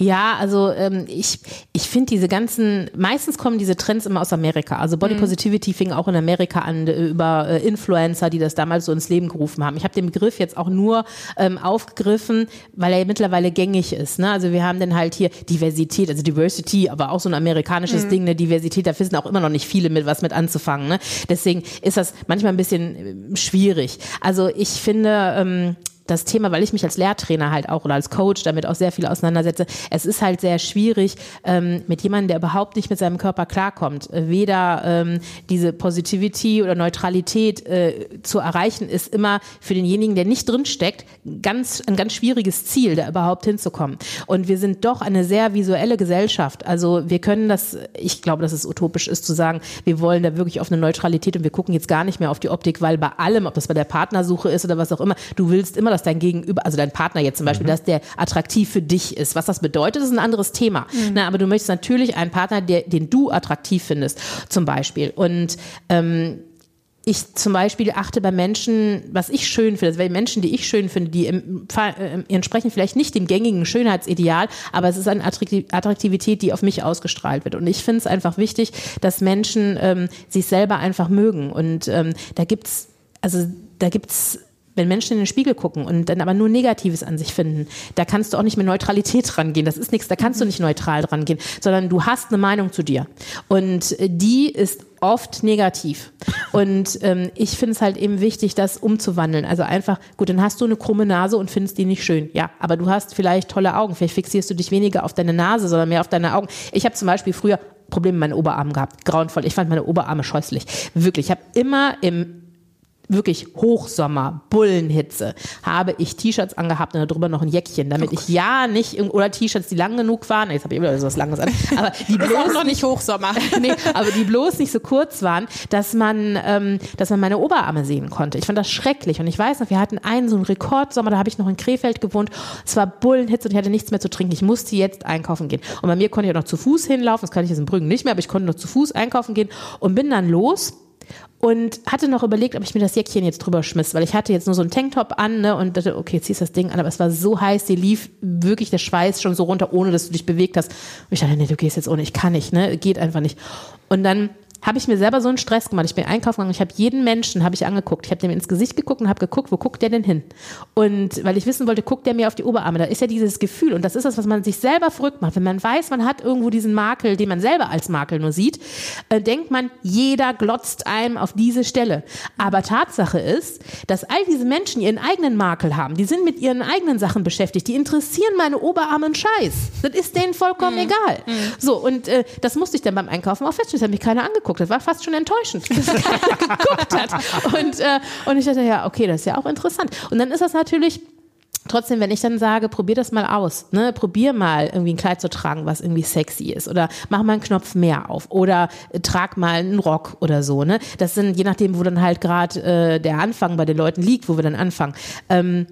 Ja, also ähm, ich, ich finde diese ganzen, meistens kommen diese Trends immer aus Amerika. Also Body Positivity fing auch in Amerika an äh, über äh, Influencer, die das damals so ins Leben gerufen haben. Ich habe den Begriff jetzt auch nur ähm, aufgegriffen, weil er mittlerweile gängig ist. Ne? Also wir haben dann halt hier Diversität, also Diversity, aber auch so ein amerikanisches Ding, eine Diversität, da wissen auch immer noch nicht viele mit was mit anzufangen. Ne? Deswegen ist das manchmal ein bisschen äh, schwierig. Also ich finde, ähm, das Thema, weil ich mich als Lehrtrainer halt auch oder als Coach damit auch sehr viel auseinandersetze, es ist halt sehr schwierig ähm, mit jemandem, der überhaupt nicht mit seinem Körper klarkommt, äh, weder ähm, diese Positivity oder Neutralität äh, zu erreichen, ist immer für denjenigen, der nicht drinsteckt, ganz, ein ganz schwieriges Ziel, da überhaupt hinzukommen. Und wir sind doch eine sehr visuelle Gesellschaft. Also wir können das, ich glaube, dass es utopisch ist zu sagen, wir wollen da wirklich auf eine Neutralität und wir gucken jetzt gar nicht mehr auf die Optik, weil bei allem, ob das bei der Partnersuche ist oder was auch immer, du willst immer, dass dein Gegenüber, also dein Partner jetzt zum Beispiel, mhm. dass der attraktiv für dich ist. Was das bedeutet, ist ein anderes Thema. Mhm. Na, aber du möchtest natürlich einen Partner, der, den du attraktiv findest, zum Beispiel. Und ähm, ich zum Beispiel achte bei Menschen, was ich schön finde, also Menschen, die ich schön finde, die im, äh, entsprechen vielleicht nicht dem gängigen Schönheitsideal, aber es ist eine Attraktivität, die auf mich ausgestrahlt wird. Und ich finde es einfach wichtig, dass Menschen ähm, sich selber einfach mögen. Und ähm, da gibt's, also da gibt's wenn Menschen in den Spiegel gucken und dann aber nur Negatives an sich finden, da kannst du auch nicht mit Neutralität [LAUGHS] rangehen. Das ist nichts, da kannst du nicht neutral rangehen, sondern du hast eine Meinung zu dir. Und die ist oft negativ. Und ähm, ich finde es halt eben wichtig, das umzuwandeln. Also einfach, gut, dann hast du eine krumme Nase und findest die nicht schön. Ja, aber du hast vielleicht tolle Augen. Vielleicht fixierst du dich weniger auf deine Nase, sondern mehr auf deine Augen. Ich habe zum Beispiel früher Probleme mit meinen Oberarmen gehabt. Grauenvoll. Ich fand meine Oberarme scheußlich. Wirklich. Ich habe immer im wirklich Hochsommer, Bullenhitze, habe ich T-Shirts angehabt und darüber noch ein Jäckchen, damit oh ich ja nicht, oder T-Shirts, die lang genug waren, jetzt habe ich immer so was Langes an, [LAUGHS] aber die bloß noch nicht Hochsommer. [LAUGHS] nee, aber die bloß nicht so kurz waren, dass man, ähm, dass man meine Oberarme sehen konnte. Ich fand das schrecklich und ich weiß noch, wir hatten einen so einen Rekordsommer, da habe ich noch in Krefeld gewohnt, es war Bullenhitze und ich hatte nichts mehr zu trinken. Ich musste jetzt einkaufen gehen. Und bei mir konnte ich auch noch zu Fuß hinlaufen, das kann ich jetzt in Brüggen nicht mehr, aber ich konnte noch zu Fuß einkaufen gehen und bin dann los und hatte noch überlegt, ob ich mir das Jäckchen jetzt drüber schmiss, weil ich hatte jetzt nur so einen Tanktop an ne, und dachte, okay, ziehst das Ding an, aber es war so heiß, die lief wirklich der Schweiß schon so runter, ohne dass du dich bewegt hast. Und ich dachte, nee, du gehst jetzt ohne, ich kann nicht, ne, geht einfach nicht. Und dann habe ich mir selber so einen Stress gemacht. Ich bin einkaufen gegangen, ich habe jeden Menschen habe ich angeguckt. Ich habe dem ins Gesicht geguckt und habe geguckt, wo guckt der denn hin? Und weil ich wissen wollte, guckt der mir auf die Oberarme. Da ist ja dieses Gefühl und das ist das, was man sich selber verrückt macht. Wenn man weiß, man hat irgendwo diesen Makel, den man selber als Makel nur sieht, äh, denkt man, jeder glotzt einem auf diese Stelle. Aber Tatsache ist, dass all diese Menschen ihren eigenen Makel haben. Die sind mit ihren eigenen Sachen beschäftigt. Die interessieren meine Oberarme einen Scheiß. Das ist denen vollkommen mhm. egal. Mhm. So und äh, das musste ich dann beim Einkaufen auch feststellen. Das hat mich keiner angeguckt geguckt. Das war fast schon enttäuschend, dass [LAUGHS] keiner geguckt hat. Und, äh, und ich dachte, ja, okay, das ist ja auch interessant. Und dann ist das natürlich trotzdem, wenn ich dann sage, probier das mal aus, ne, probier mal irgendwie ein Kleid zu tragen, was irgendwie sexy ist oder mach mal einen Knopf mehr auf oder äh, trag mal einen Rock oder so, ne. Das sind je nachdem, wo dann halt gerade äh, der Anfang bei den Leuten liegt, wo wir dann anfangen. Ähm,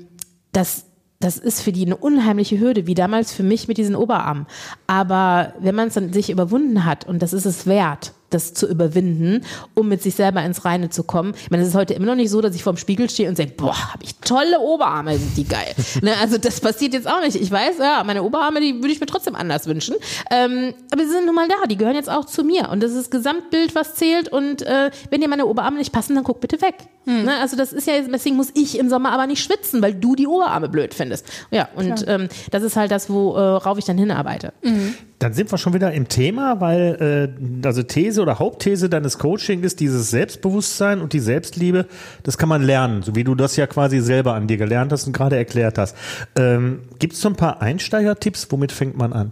das das ist für die eine unheimliche Hürde, wie damals für mich mit diesen Oberarmen. Aber wenn man es dann sich überwunden hat und das ist es wert, das zu überwinden, um mit sich selber ins Reine zu kommen. Ich meine, es ist heute immer noch nicht so, dass ich vorm Spiegel stehe und sage, boah, habe ich tolle Oberarme, sind die geil. [LAUGHS] ne, also das passiert jetzt auch nicht. Ich weiß, ja, meine Oberarme, die würde ich mir trotzdem anders wünschen. Ähm, aber sie sind nun mal da, die gehören jetzt auch zu mir. Und das ist das Gesamtbild, was zählt. Und äh, wenn dir meine Oberarme nicht passen, dann guck bitte weg. Hm. Ne, also das ist ja, deswegen muss ich im Sommer aber nicht schwitzen, weil du die Oberarme blöd findest. Ja, und ähm, das ist halt das, worauf ich dann hinarbeite. Mhm. Dann sind wir schon wieder im Thema, weil äh, also These oder Hauptthese deines Coaching ist dieses Selbstbewusstsein und die Selbstliebe. Das kann man lernen, so wie du das ja quasi selber an dir gelernt hast und gerade erklärt hast. Ähm, Gibt es so ein paar Einsteigertipps? Womit fängt man an?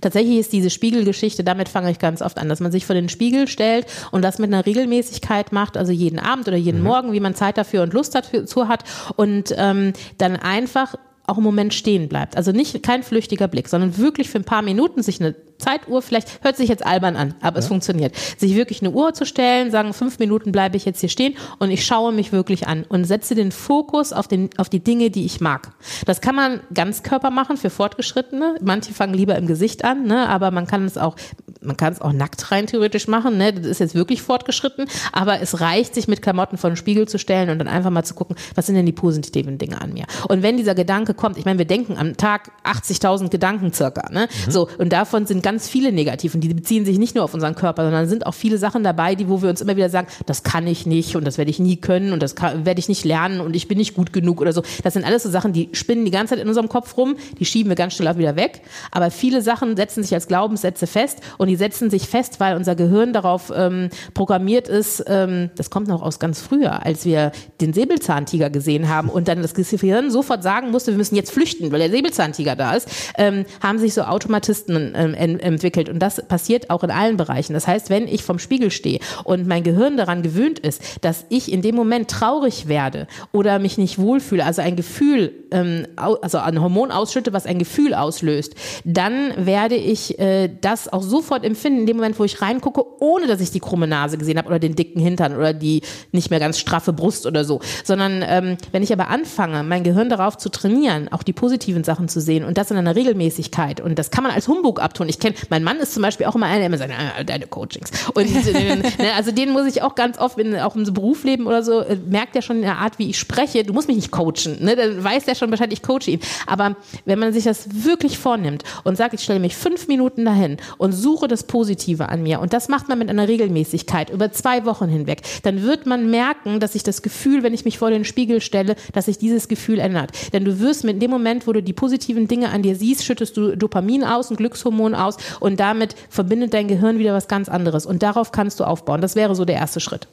Tatsächlich ist diese Spiegelgeschichte, damit fange ich ganz oft an, dass man sich vor den Spiegel stellt und das mit einer Regelmäßigkeit macht, also jeden Abend oder jeden mhm. Morgen, wie man Zeit dafür und Lust dazu hat und ähm, dann einfach auch im Moment stehen bleibt. Also nicht kein flüchtiger Blick, sondern wirklich für ein paar Minuten sich eine Zeituhr, vielleicht hört sich jetzt albern an, aber ja. es funktioniert. Sich wirklich eine Uhr zu stellen, sagen, fünf Minuten bleibe ich jetzt hier stehen und ich schaue mich wirklich an und setze den Fokus auf, den, auf die Dinge, die ich mag. Das kann man ganz Körper machen für Fortgeschrittene. Manche fangen lieber im Gesicht an, ne? aber man kann es auch, man kann es auch nackt rein theoretisch machen. Ne? Das ist jetzt wirklich fortgeschritten, aber es reicht, sich mit Klamotten vor den Spiegel zu stellen und dann einfach mal zu gucken, was sind denn die positiven Dinge an mir. Und wenn dieser Gedanke kommt, ich meine, wir denken am Tag 80.000 Gedanken circa, ne? Mhm. so und davon sind ganz viele negativ und die beziehen sich nicht nur auf unseren Körper, sondern sind auch viele Sachen dabei, die, wo wir uns immer wieder sagen, das kann ich nicht und das werde ich nie können und das werde ich nicht lernen und ich bin nicht gut genug oder so. Das sind alles so Sachen, die spinnen die ganze Zeit in unserem Kopf rum, die schieben wir ganz schnell auch wieder weg. Aber viele Sachen setzen sich als Glaubenssätze fest und die setzen sich fest, weil unser Gehirn darauf ähm, programmiert ist, ähm, das kommt noch aus ganz früher, als wir den Säbelzahntiger gesehen haben und dann das Gehirn sofort sagen musste, wir müssen jetzt flüchten, weil der Säbelzahntiger da ist, ähm, haben sich so Automatisten ähm, entwickelt. Und das passiert auch in allen Bereichen. Das heißt, wenn ich vom Spiegel stehe und mein Gehirn daran gewöhnt ist, dass ich in dem Moment traurig werde oder mich nicht wohlfühle, also ein Gefühl, ähm, also ein Hormon ausschütte, was ein Gefühl auslöst, dann werde ich äh, das auch sofort empfinden, in dem Moment, wo ich reingucke, ohne dass ich die krumme Nase gesehen habe oder den dicken Hintern oder die nicht mehr ganz straffe Brust oder so. Sondern ähm, wenn ich aber anfange, mein Gehirn darauf zu trainieren, auch die positiven Sachen zu sehen und das in einer Regelmäßigkeit und das kann man als Humbug abtun. Ich kenne, mein Mann ist zum Beispiel auch immer einer, der immer sagt, ah, deine Coachings. Und [LAUGHS] ne, also den muss ich auch ganz oft, in, auch im Berufsleben oder so, äh, merkt er schon in der Art, wie ich spreche, du musst mich nicht coachen. Ne? Dann weiß der schon Bescheid, ich coache ihn. Aber wenn man sich das wirklich vornimmt und sagt, ich stelle mich fünf Minuten dahin und suche das Positive an mir und das macht man mit einer Regelmäßigkeit über zwei Wochen hinweg, dann wird man merken, dass sich das Gefühl, wenn ich mich vor den Spiegel stelle, dass sich dieses Gefühl ändert. Denn du wirst mit dem Moment, wo du die positiven Dinge an dir siehst, schüttest du Dopamin aus, ein Glückshormon aus und damit verbindet dein Gehirn wieder was ganz anderes. Und darauf kannst du aufbauen. Das wäre so der erste Schritt.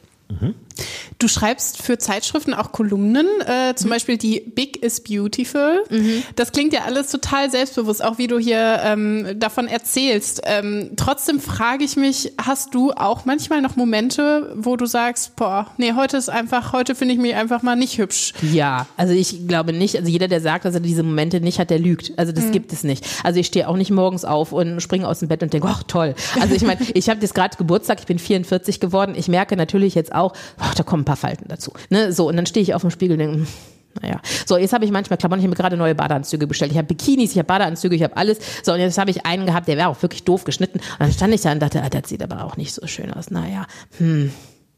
Du schreibst für Zeitschriften auch Kolumnen, äh, zum mhm. Beispiel die Big is Beautiful. Mhm. Das klingt ja alles total selbstbewusst, auch wie du hier ähm, davon erzählst. Ähm, trotzdem frage ich mich, hast du auch manchmal noch Momente, wo du sagst, boah, nee, heute ist einfach, heute finde ich mich einfach mal nicht hübsch. Ja, also ich glaube nicht, also jeder, der sagt, dass er diese Momente nicht hat, der lügt. Also das mhm. gibt es nicht. Also ich stehe auch nicht morgens auf und springe aus dem Bett und denke, ach toll. Also ich meine, ich habe jetzt gerade Geburtstag, ich bin 44 geworden. Ich merke natürlich jetzt auch, oh, da kommen ein paar Falten dazu. Ne? So, und dann stehe ich auf dem Spiegel und denke, hm, naja. So, jetzt habe ich manchmal Klamotten, ich habe mir gerade neue Badeanzüge bestellt. Ich habe Bikinis, ich habe Badeanzüge, ich habe alles. So, und jetzt habe ich einen gehabt, der wäre auch wirklich doof geschnitten. Und dann stand ich da und dachte, ah, das sieht aber auch nicht so schön aus. Naja, hm,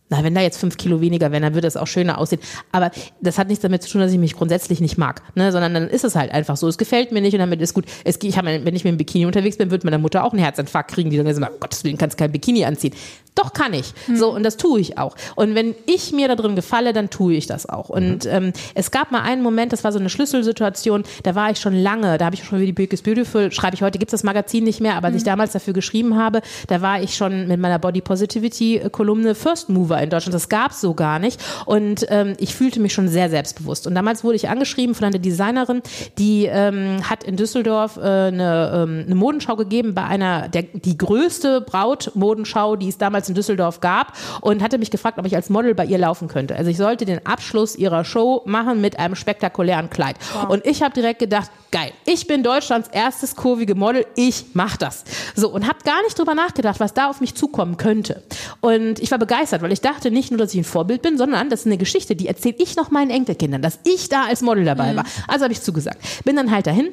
na, wenn da jetzt fünf Kilo weniger wären, dann würde es auch schöner aussehen. Aber das hat nichts damit zu tun, dass ich mich grundsätzlich nicht mag, ne? sondern dann ist es halt einfach so. Es gefällt mir nicht und damit ist gut. Es, ich hab, wenn ich mit einem Bikini unterwegs bin, wird meine Mutter auch einen Herzinfarkt kriegen, die dann sagt, um Gottes Willen, kannst kein Bikini anziehen. Doch kann ich. Mhm. So, und das tue ich auch. Und wenn ich mir da drin gefalle, dann tue ich das auch. Und mhm. ähm, es gab mal einen Moment, das war so eine Schlüsselsituation, da war ich schon lange, da habe ich schon wie die is Beautiful, schreibe ich heute, gibt es das Magazin nicht mehr, aber als ich mhm. damals dafür geschrieben habe, da war ich schon mit meiner Body Positivity Kolumne First Mover in Deutschland. Das gab es so gar nicht. Und ähm, ich fühlte mich schon sehr selbstbewusst. Und damals wurde ich angeschrieben von einer Designerin, die ähm, hat in Düsseldorf äh, eine, ähm, eine Modenschau gegeben bei einer, der, die größte Brautmodenschau, die es damals in Düsseldorf gab und hatte mich gefragt, ob ich als Model bei ihr laufen könnte. Also ich sollte den Abschluss ihrer Show machen mit einem spektakulären Kleid. Wow. Und ich habe direkt gedacht, geil, ich bin Deutschlands erstes kurvige Model, ich mach das. So und habe gar nicht drüber nachgedacht, was da auf mich zukommen könnte. Und ich war begeistert, weil ich dachte nicht nur, dass ich ein Vorbild bin, sondern das ist eine Geschichte, die erzähle ich noch meinen Enkelkindern, dass ich da als Model dabei mhm. war. Also habe ich zugesagt. Bin dann halt dahin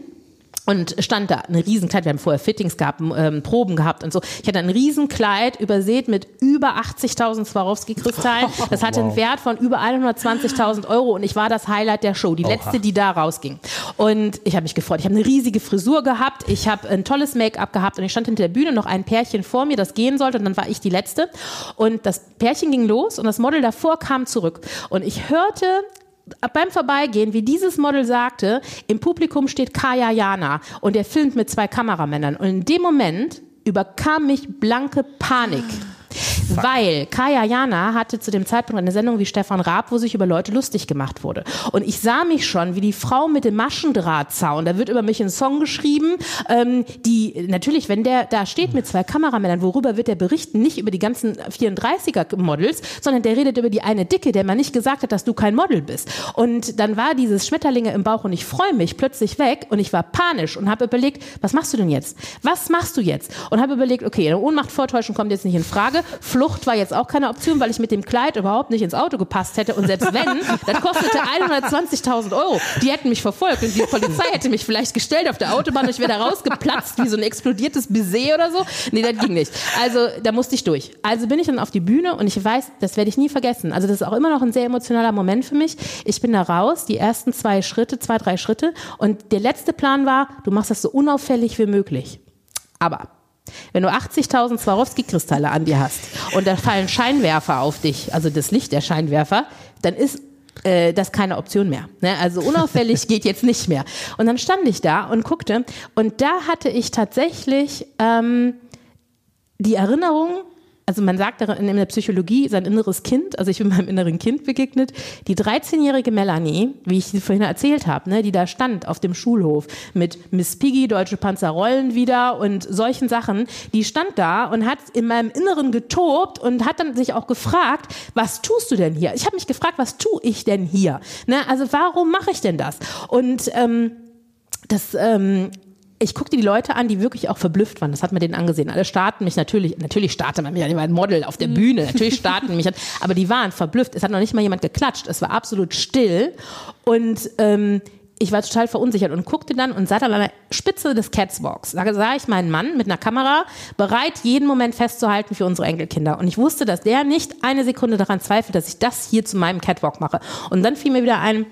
und stand da ein Riesenkleid. Wir haben vorher Fittings gehabt, ähm, Proben gehabt und so. Ich hatte ein Riesenkleid übersät mit über 80.000 Swarovski-Kristallen. [LAUGHS] Das hatte wow. einen Wert von über 120.000 Euro und ich war das Highlight der Show, die Oha. letzte, die da rausging. Und ich habe mich gefreut. Ich habe eine riesige Frisur gehabt, ich habe ein tolles Make-up gehabt und ich stand hinter der Bühne, noch ein Pärchen vor mir, das gehen sollte und dann war ich die Letzte. Und das Pärchen ging los und das Model davor kam zurück. Und ich hörte beim Vorbeigehen, wie dieses Model sagte, im Publikum steht Kaya Jana und er filmt mit zwei Kameramännern. Und in dem Moment überkam mich blanke Panik. Weil Kaya Jana hatte zu dem Zeitpunkt eine Sendung wie Stefan Raab, wo sich über Leute lustig gemacht wurde. Und ich sah mich schon wie die Frau mit dem Maschendrahtzaun. Da wird über mich ein Song geschrieben, ähm, die natürlich, wenn der da steht mit zwei Kameramännern, worüber wird der berichten? Nicht über die ganzen 34er Models, sondern der redet über die eine Dicke, der man nicht gesagt hat, dass du kein Model bist. Und dann war dieses Schmetterlinge im Bauch und ich freue mich plötzlich weg und ich war panisch und habe überlegt, was machst du denn jetzt? Was machst du jetzt? Und habe überlegt, okay, eine Ohnmachtvortäuschung kommt jetzt nicht in Frage. Flucht war jetzt auch keine Option, weil ich mit dem Kleid überhaupt nicht ins Auto gepasst hätte. Und selbst wenn, das kostete 120.000 Euro. Die hätten mich verfolgt und die Polizei hätte mich vielleicht gestellt auf der Autobahn und ich wäre da rausgeplatzt wie so ein explodiertes Baiser oder so. Nee, das ging nicht. Also da musste ich durch. Also bin ich dann auf die Bühne und ich weiß, das werde ich nie vergessen. Also das ist auch immer noch ein sehr emotionaler Moment für mich. Ich bin da raus, die ersten zwei Schritte, zwei, drei Schritte und der letzte Plan war, du machst das so unauffällig wie möglich. Aber Wenn du 80.000 Swarovski-Kristalle an dir hast und da fallen Scheinwerfer auf dich, also das Licht der Scheinwerfer, dann ist äh, das keine Option mehr. Ne? Also unauffällig [LAUGHS] geht jetzt nicht mehr. Und dann stand ich da und guckte und da hatte ich tatsächlich ähm, die Erinnerung, also man sagt in der Psychologie sein inneres Kind, also ich bin [LAUGHS] meinem inneren Kind begegnet, die 13-jährige Melanie, wie ich sie vorhin erzählt habe, ne, die da stand auf dem Schulhof mit Miss Piggy, Deutsche Panzer rollen wieder und solchen Sachen, die stand da und hat in meinem Inneren getobt und hat dann sich auch gefragt, was tust du denn hier? Ich habe mich gefragt, was tue ich denn hier? Ne, also warum mache ich denn das? Und ähm, das ähm, ich guckte die Leute an, die wirklich auch verblüfft waren. Das hat man denen angesehen. Alle starten mich natürlich, natürlich startet man mich an, ich war ein Model auf der Mhm. Bühne, natürlich [LAUGHS] starten mich an, aber die waren verblüfft. Es hat noch nicht mal jemand geklatscht. Es war absolut still und ähm, ich war total verunsichert und guckte dann und sah dann an der Spitze des Catwalks. Da sah ich meinen Mann mit einer Kamera bereit, jeden Moment festzuhalten für unsere Enkelkinder. Und ich wusste, dass der nicht eine Sekunde daran zweifelt, dass ich das hier zu meinem Catwalk mache. Und dann fiel mir wieder ein,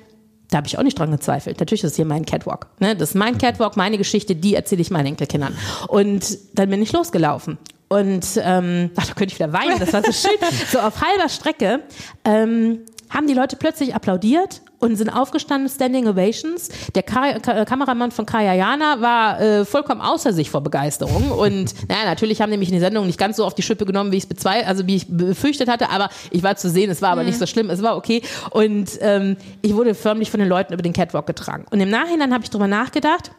da habe ich auch nicht dran gezweifelt. Natürlich ist hier mein Catwalk. Ne? Das ist mein Catwalk, meine Geschichte, die erzähle ich meinen Enkelkindern. Und dann bin ich losgelaufen. Und ähm, ach, da könnte ich wieder weinen, das war so schön. [LAUGHS] So auf halber Strecke ähm, haben die Leute plötzlich applaudiert und sind aufgestanden, Standing Ovations. Der Ka Ka Kameramann von Kaya Jana war äh, vollkommen außer sich vor Begeisterung. Und naja, natürlich haben die mich in die Sendung nicht ganz so auf die Schippe genommen, wie ich es also wie ich befürchtet hatte, aber ich war zu sehen, es war aber nicht so schlimm, es war okay. Und ähm, ich wurde förmlich von den Leuten über den Catwalk getragen. Und im Nachhinein habe ich drüber nachgedacht,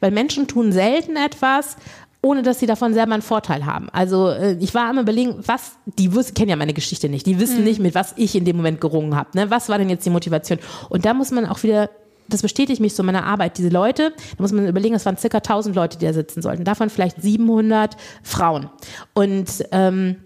weil Menschen tun selten etwas, ohne dass sie davon selber einen Vorteil haben. Also äh, ich war am überlegen, was, die wussten, kennen ja meine Geschichte nicht, die wissen nicht, mit was ich in dem Moment gerungen habe. Ne? Was war denn jetzt die Motivation? Und da muss man auch wieder das bestätigt mich so in meiner Arbeit. Diese Leute, da muss man überlegen, es waren circa 1000 Leute, die da sitzen sollten. Davon vielleicht 700 Frauen. Und ähm,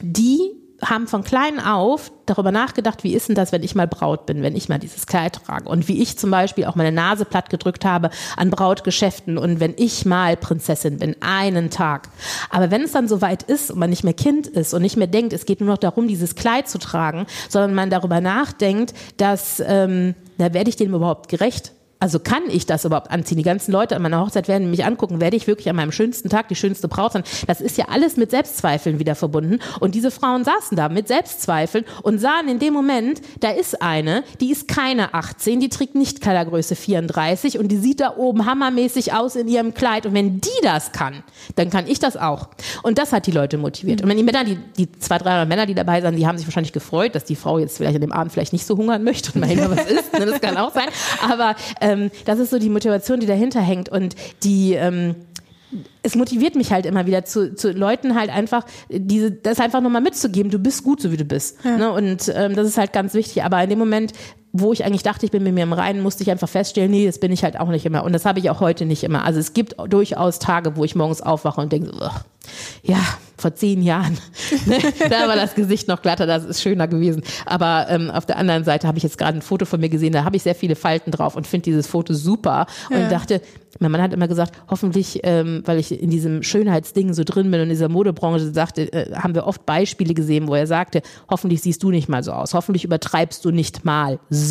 die haben von klein auf darüber nachgedacht, wie ist denn das, wenn ich mal Braut bin, wenn ich mal dieses Kleid trage und wie ich zum Beispiel auch meine Nase platt gedrückt habe an Brautgeschäften und wenn ich mal Prinzessin bin, einen Tag. Aber wenn es dann soweit ist und man nicht mehr Kind ist und nicht mehr denkt, es geht nur noch darum, dieses Kleid zu tragen, sondern man darüber nachdenkt, dass, ähm, da werde ich dem überhaupt gerecht? Also kann ich das überhaupt anziehen? Die ganzen Leute an meiner Hochzeit werden mich angucken, werde ich wirklich an meinem schönsten Tag die schönste Braut sein? Das ist ja alles mit Selbstzweifeln wieder verbunden. Und diese Frauen saßen da mit Selbstzweifeln und sahen in dem Moment, da ist eine, die ist keine 18, die trägt nicht Kleidergröße 34 und die sieht da oben hammermäßig aus in ihrem Kleid. Und wenn die das kann, dann kann ich das auch. Und das hat die Leute motiviert. Und wenn die Männer, die, die zwei, drei Männer, die dabei sind, die haben sich wahrscheinlich gefreut, dass die Frau jetzt vielleicht an dem Abend vielleicht nicht so hungern möchte und mal was isst. Ne? Das kann auch sein. Aber ähm, das ist so die Motivation, die dahinter hängt und die ähm, es motiviert mich halt immer wieder zu, zu Leuten halt einfach diese das einfach nochmal mitzugeben. Du bist gut, so wie du bist. Ne? Und ähm, das ist halt ganz wichtig. Aber in dem Moment, wo ich eigentlich dachte, ich bin mit mir im Reinen, musste ich einfach feststellen, nee, das bin ich halt auch nicht immer. Und das habe ich auch heute nicht immer. Also es gibt durchaus Tage, wo ich morgens aufwache und denke, so, ja, vor zehn Jahren, [LAUGHS] ne, da war das Gesicht noch glatter, das ist schöner gewesen. Aber ähm, auf der anderen Seite habe ich jetzt gerade ein Foto von mir gesehen, da habe ich sehr viele Falten drauf und finde dieses Foto super und Ja. dachte, mein Mann hat immer gesagt, hoffentlich, ähm, weil ich in diesem Schönheitsding so drin bin und in dieser Modebranche sagte, äh, haben wir oft Beispiele gesehen, wo er sagte, hoffentlich siehst du nicht mal so aus, hoffentlich übertreibst du nicht mal so.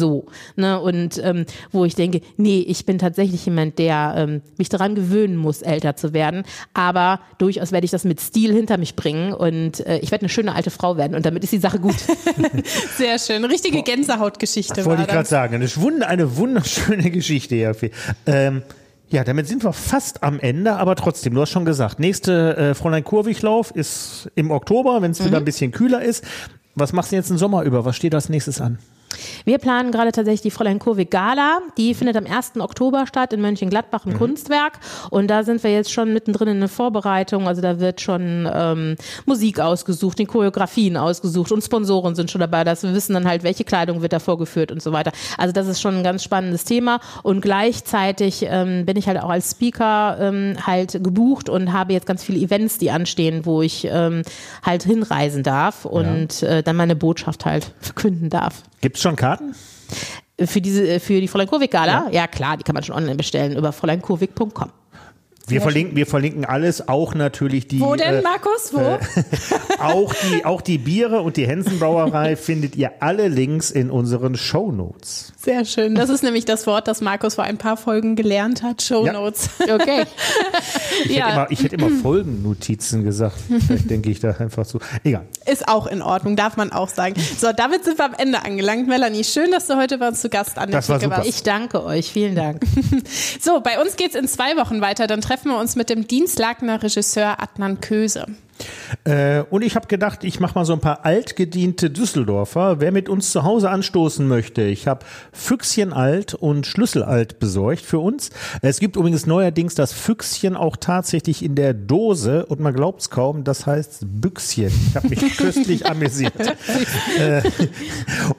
Ne? Und ähm, wo ich denke, nee, ich bin tatsächlich jemand, der ähm, mich daran gewöhnen muss, älter zu werden, aber durchaus werde ich das mit Stil hinter mich bringen und äh, ich werde eine schöne alte Frau werden und damit ist die Sache gut. [LAUGHS] Sehr schön. Richtige Gänsehautgeschichte war Wollte ich gerade das. sagen. Eine, wund- eine wunderschöne [LAUGHS] Geschichte, Jafi. Ähm, ja, damit sind wir fast am Ende, aber trotzdem, du hast schon gesagt, nächste äh, Fräulein Kurwiglauf ist im Oktober, wenn es wieder ein bisschen kühler ist. Was machst du jetzt im Sommer über? Was steht als nächstes an? Wir planen gerade tatsächlich die Fräulein Kurwig Gala. Die findet am 1. Oktober statt in Mönchengladbach im Kunstwerk. Und da sind wir jetzt schon mittendrin in der Vorbereitung. Also da wird schon ähm, Musik ausgesucht, die Choreografien ausgesucht und Sponsoren sind schon dabei, dass wir wissen dann halt, welche Kleidung wird da vorgeführt und so weiter. Also das ist schon ein ganz spannendes Thema. Und gleichzeitig ähm, bin ich halt auch als Speaker ähm, halt gebucht und habe jetzt ganz viele Events, die anstehen, wo ich ähm, halt hinreisen darf und äh, dann meine Botschaft halt [LAUGHS] verkünden darf. Gibt es schon Karten? Für diese, für die Fräulein Kurwig Gala? Ja. klar, die kann man schon online bestellen über fräuleinkurwig.com. Wir verlinken, wir verlinken alles, auch natürlich die. Wo denn, äh, Markus? Wo? [LAUGHS] auch die, auch die Biere und die Hensenbrauerei [LAUGHS] findet ihr alle Links in unseren Show Notes. Sehr schön. Das ist nämlich das Wort, das Markus vor ein paar Folgen gelernt hat. Show Ja. Notes. [LAUGHS] Okay. Ich, hätte, immer, ich hätte immer Folgennotizen gesagt. Vielleicht denke ich da einfach so. Egal. Ist auch in Ordnung, darf man auch sagen. So, damit sind wir am Ende angelangt. Melanie, schön, dass du heute bei uns zu Gast an der war Theke warst. Ich danke euch. Vielen Dank. [LAUGHS] So, bei uns geht's in zwei Wochen weiter. Dann treffen wir uns mit dem Dienstlakener Regisseur Adnan Köse. Äh, und ich habe gedacht, ich mache mal so ein paar altgediente Düsseldorfer. Wer mit uns zu Hause anstoßen möchte, ich habe Füchschen alt und Schlüssel alt besorgt für uns. Es gibt übrigens neuerdings das Füchschen auch tatsächlich in der Dose und man glaubt's kaum, das heißt Büchschen. Ich habe mich [LAUGHS] köstlich amüsiert. Äh,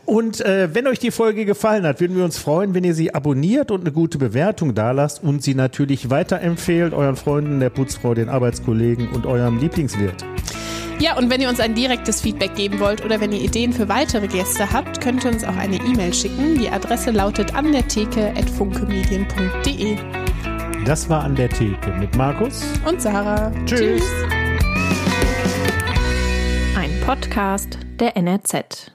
und äh, wenn euch die Folge gefallen hat, würden wir uns freuen, wenn ihr sie abonniert und eine gute Bewertung dalasst und sie natürlich weiterempfehlt euren Freunden, der Putzfrau, den Arbeitskollegen und eurem Lieblingswirt. Ja, und wenn ihr uns ein direktes Feedback geben wollt oder wenn ihr Ideen für weitere Gäste habt, könnt ihr uns auch eine E-Mail schicken. Die Adresse lautet an der Theke funkemedien.de. Das war an der Theke mit Markus. Und Sarah. Tschüss. Ein Podcast der NRZ.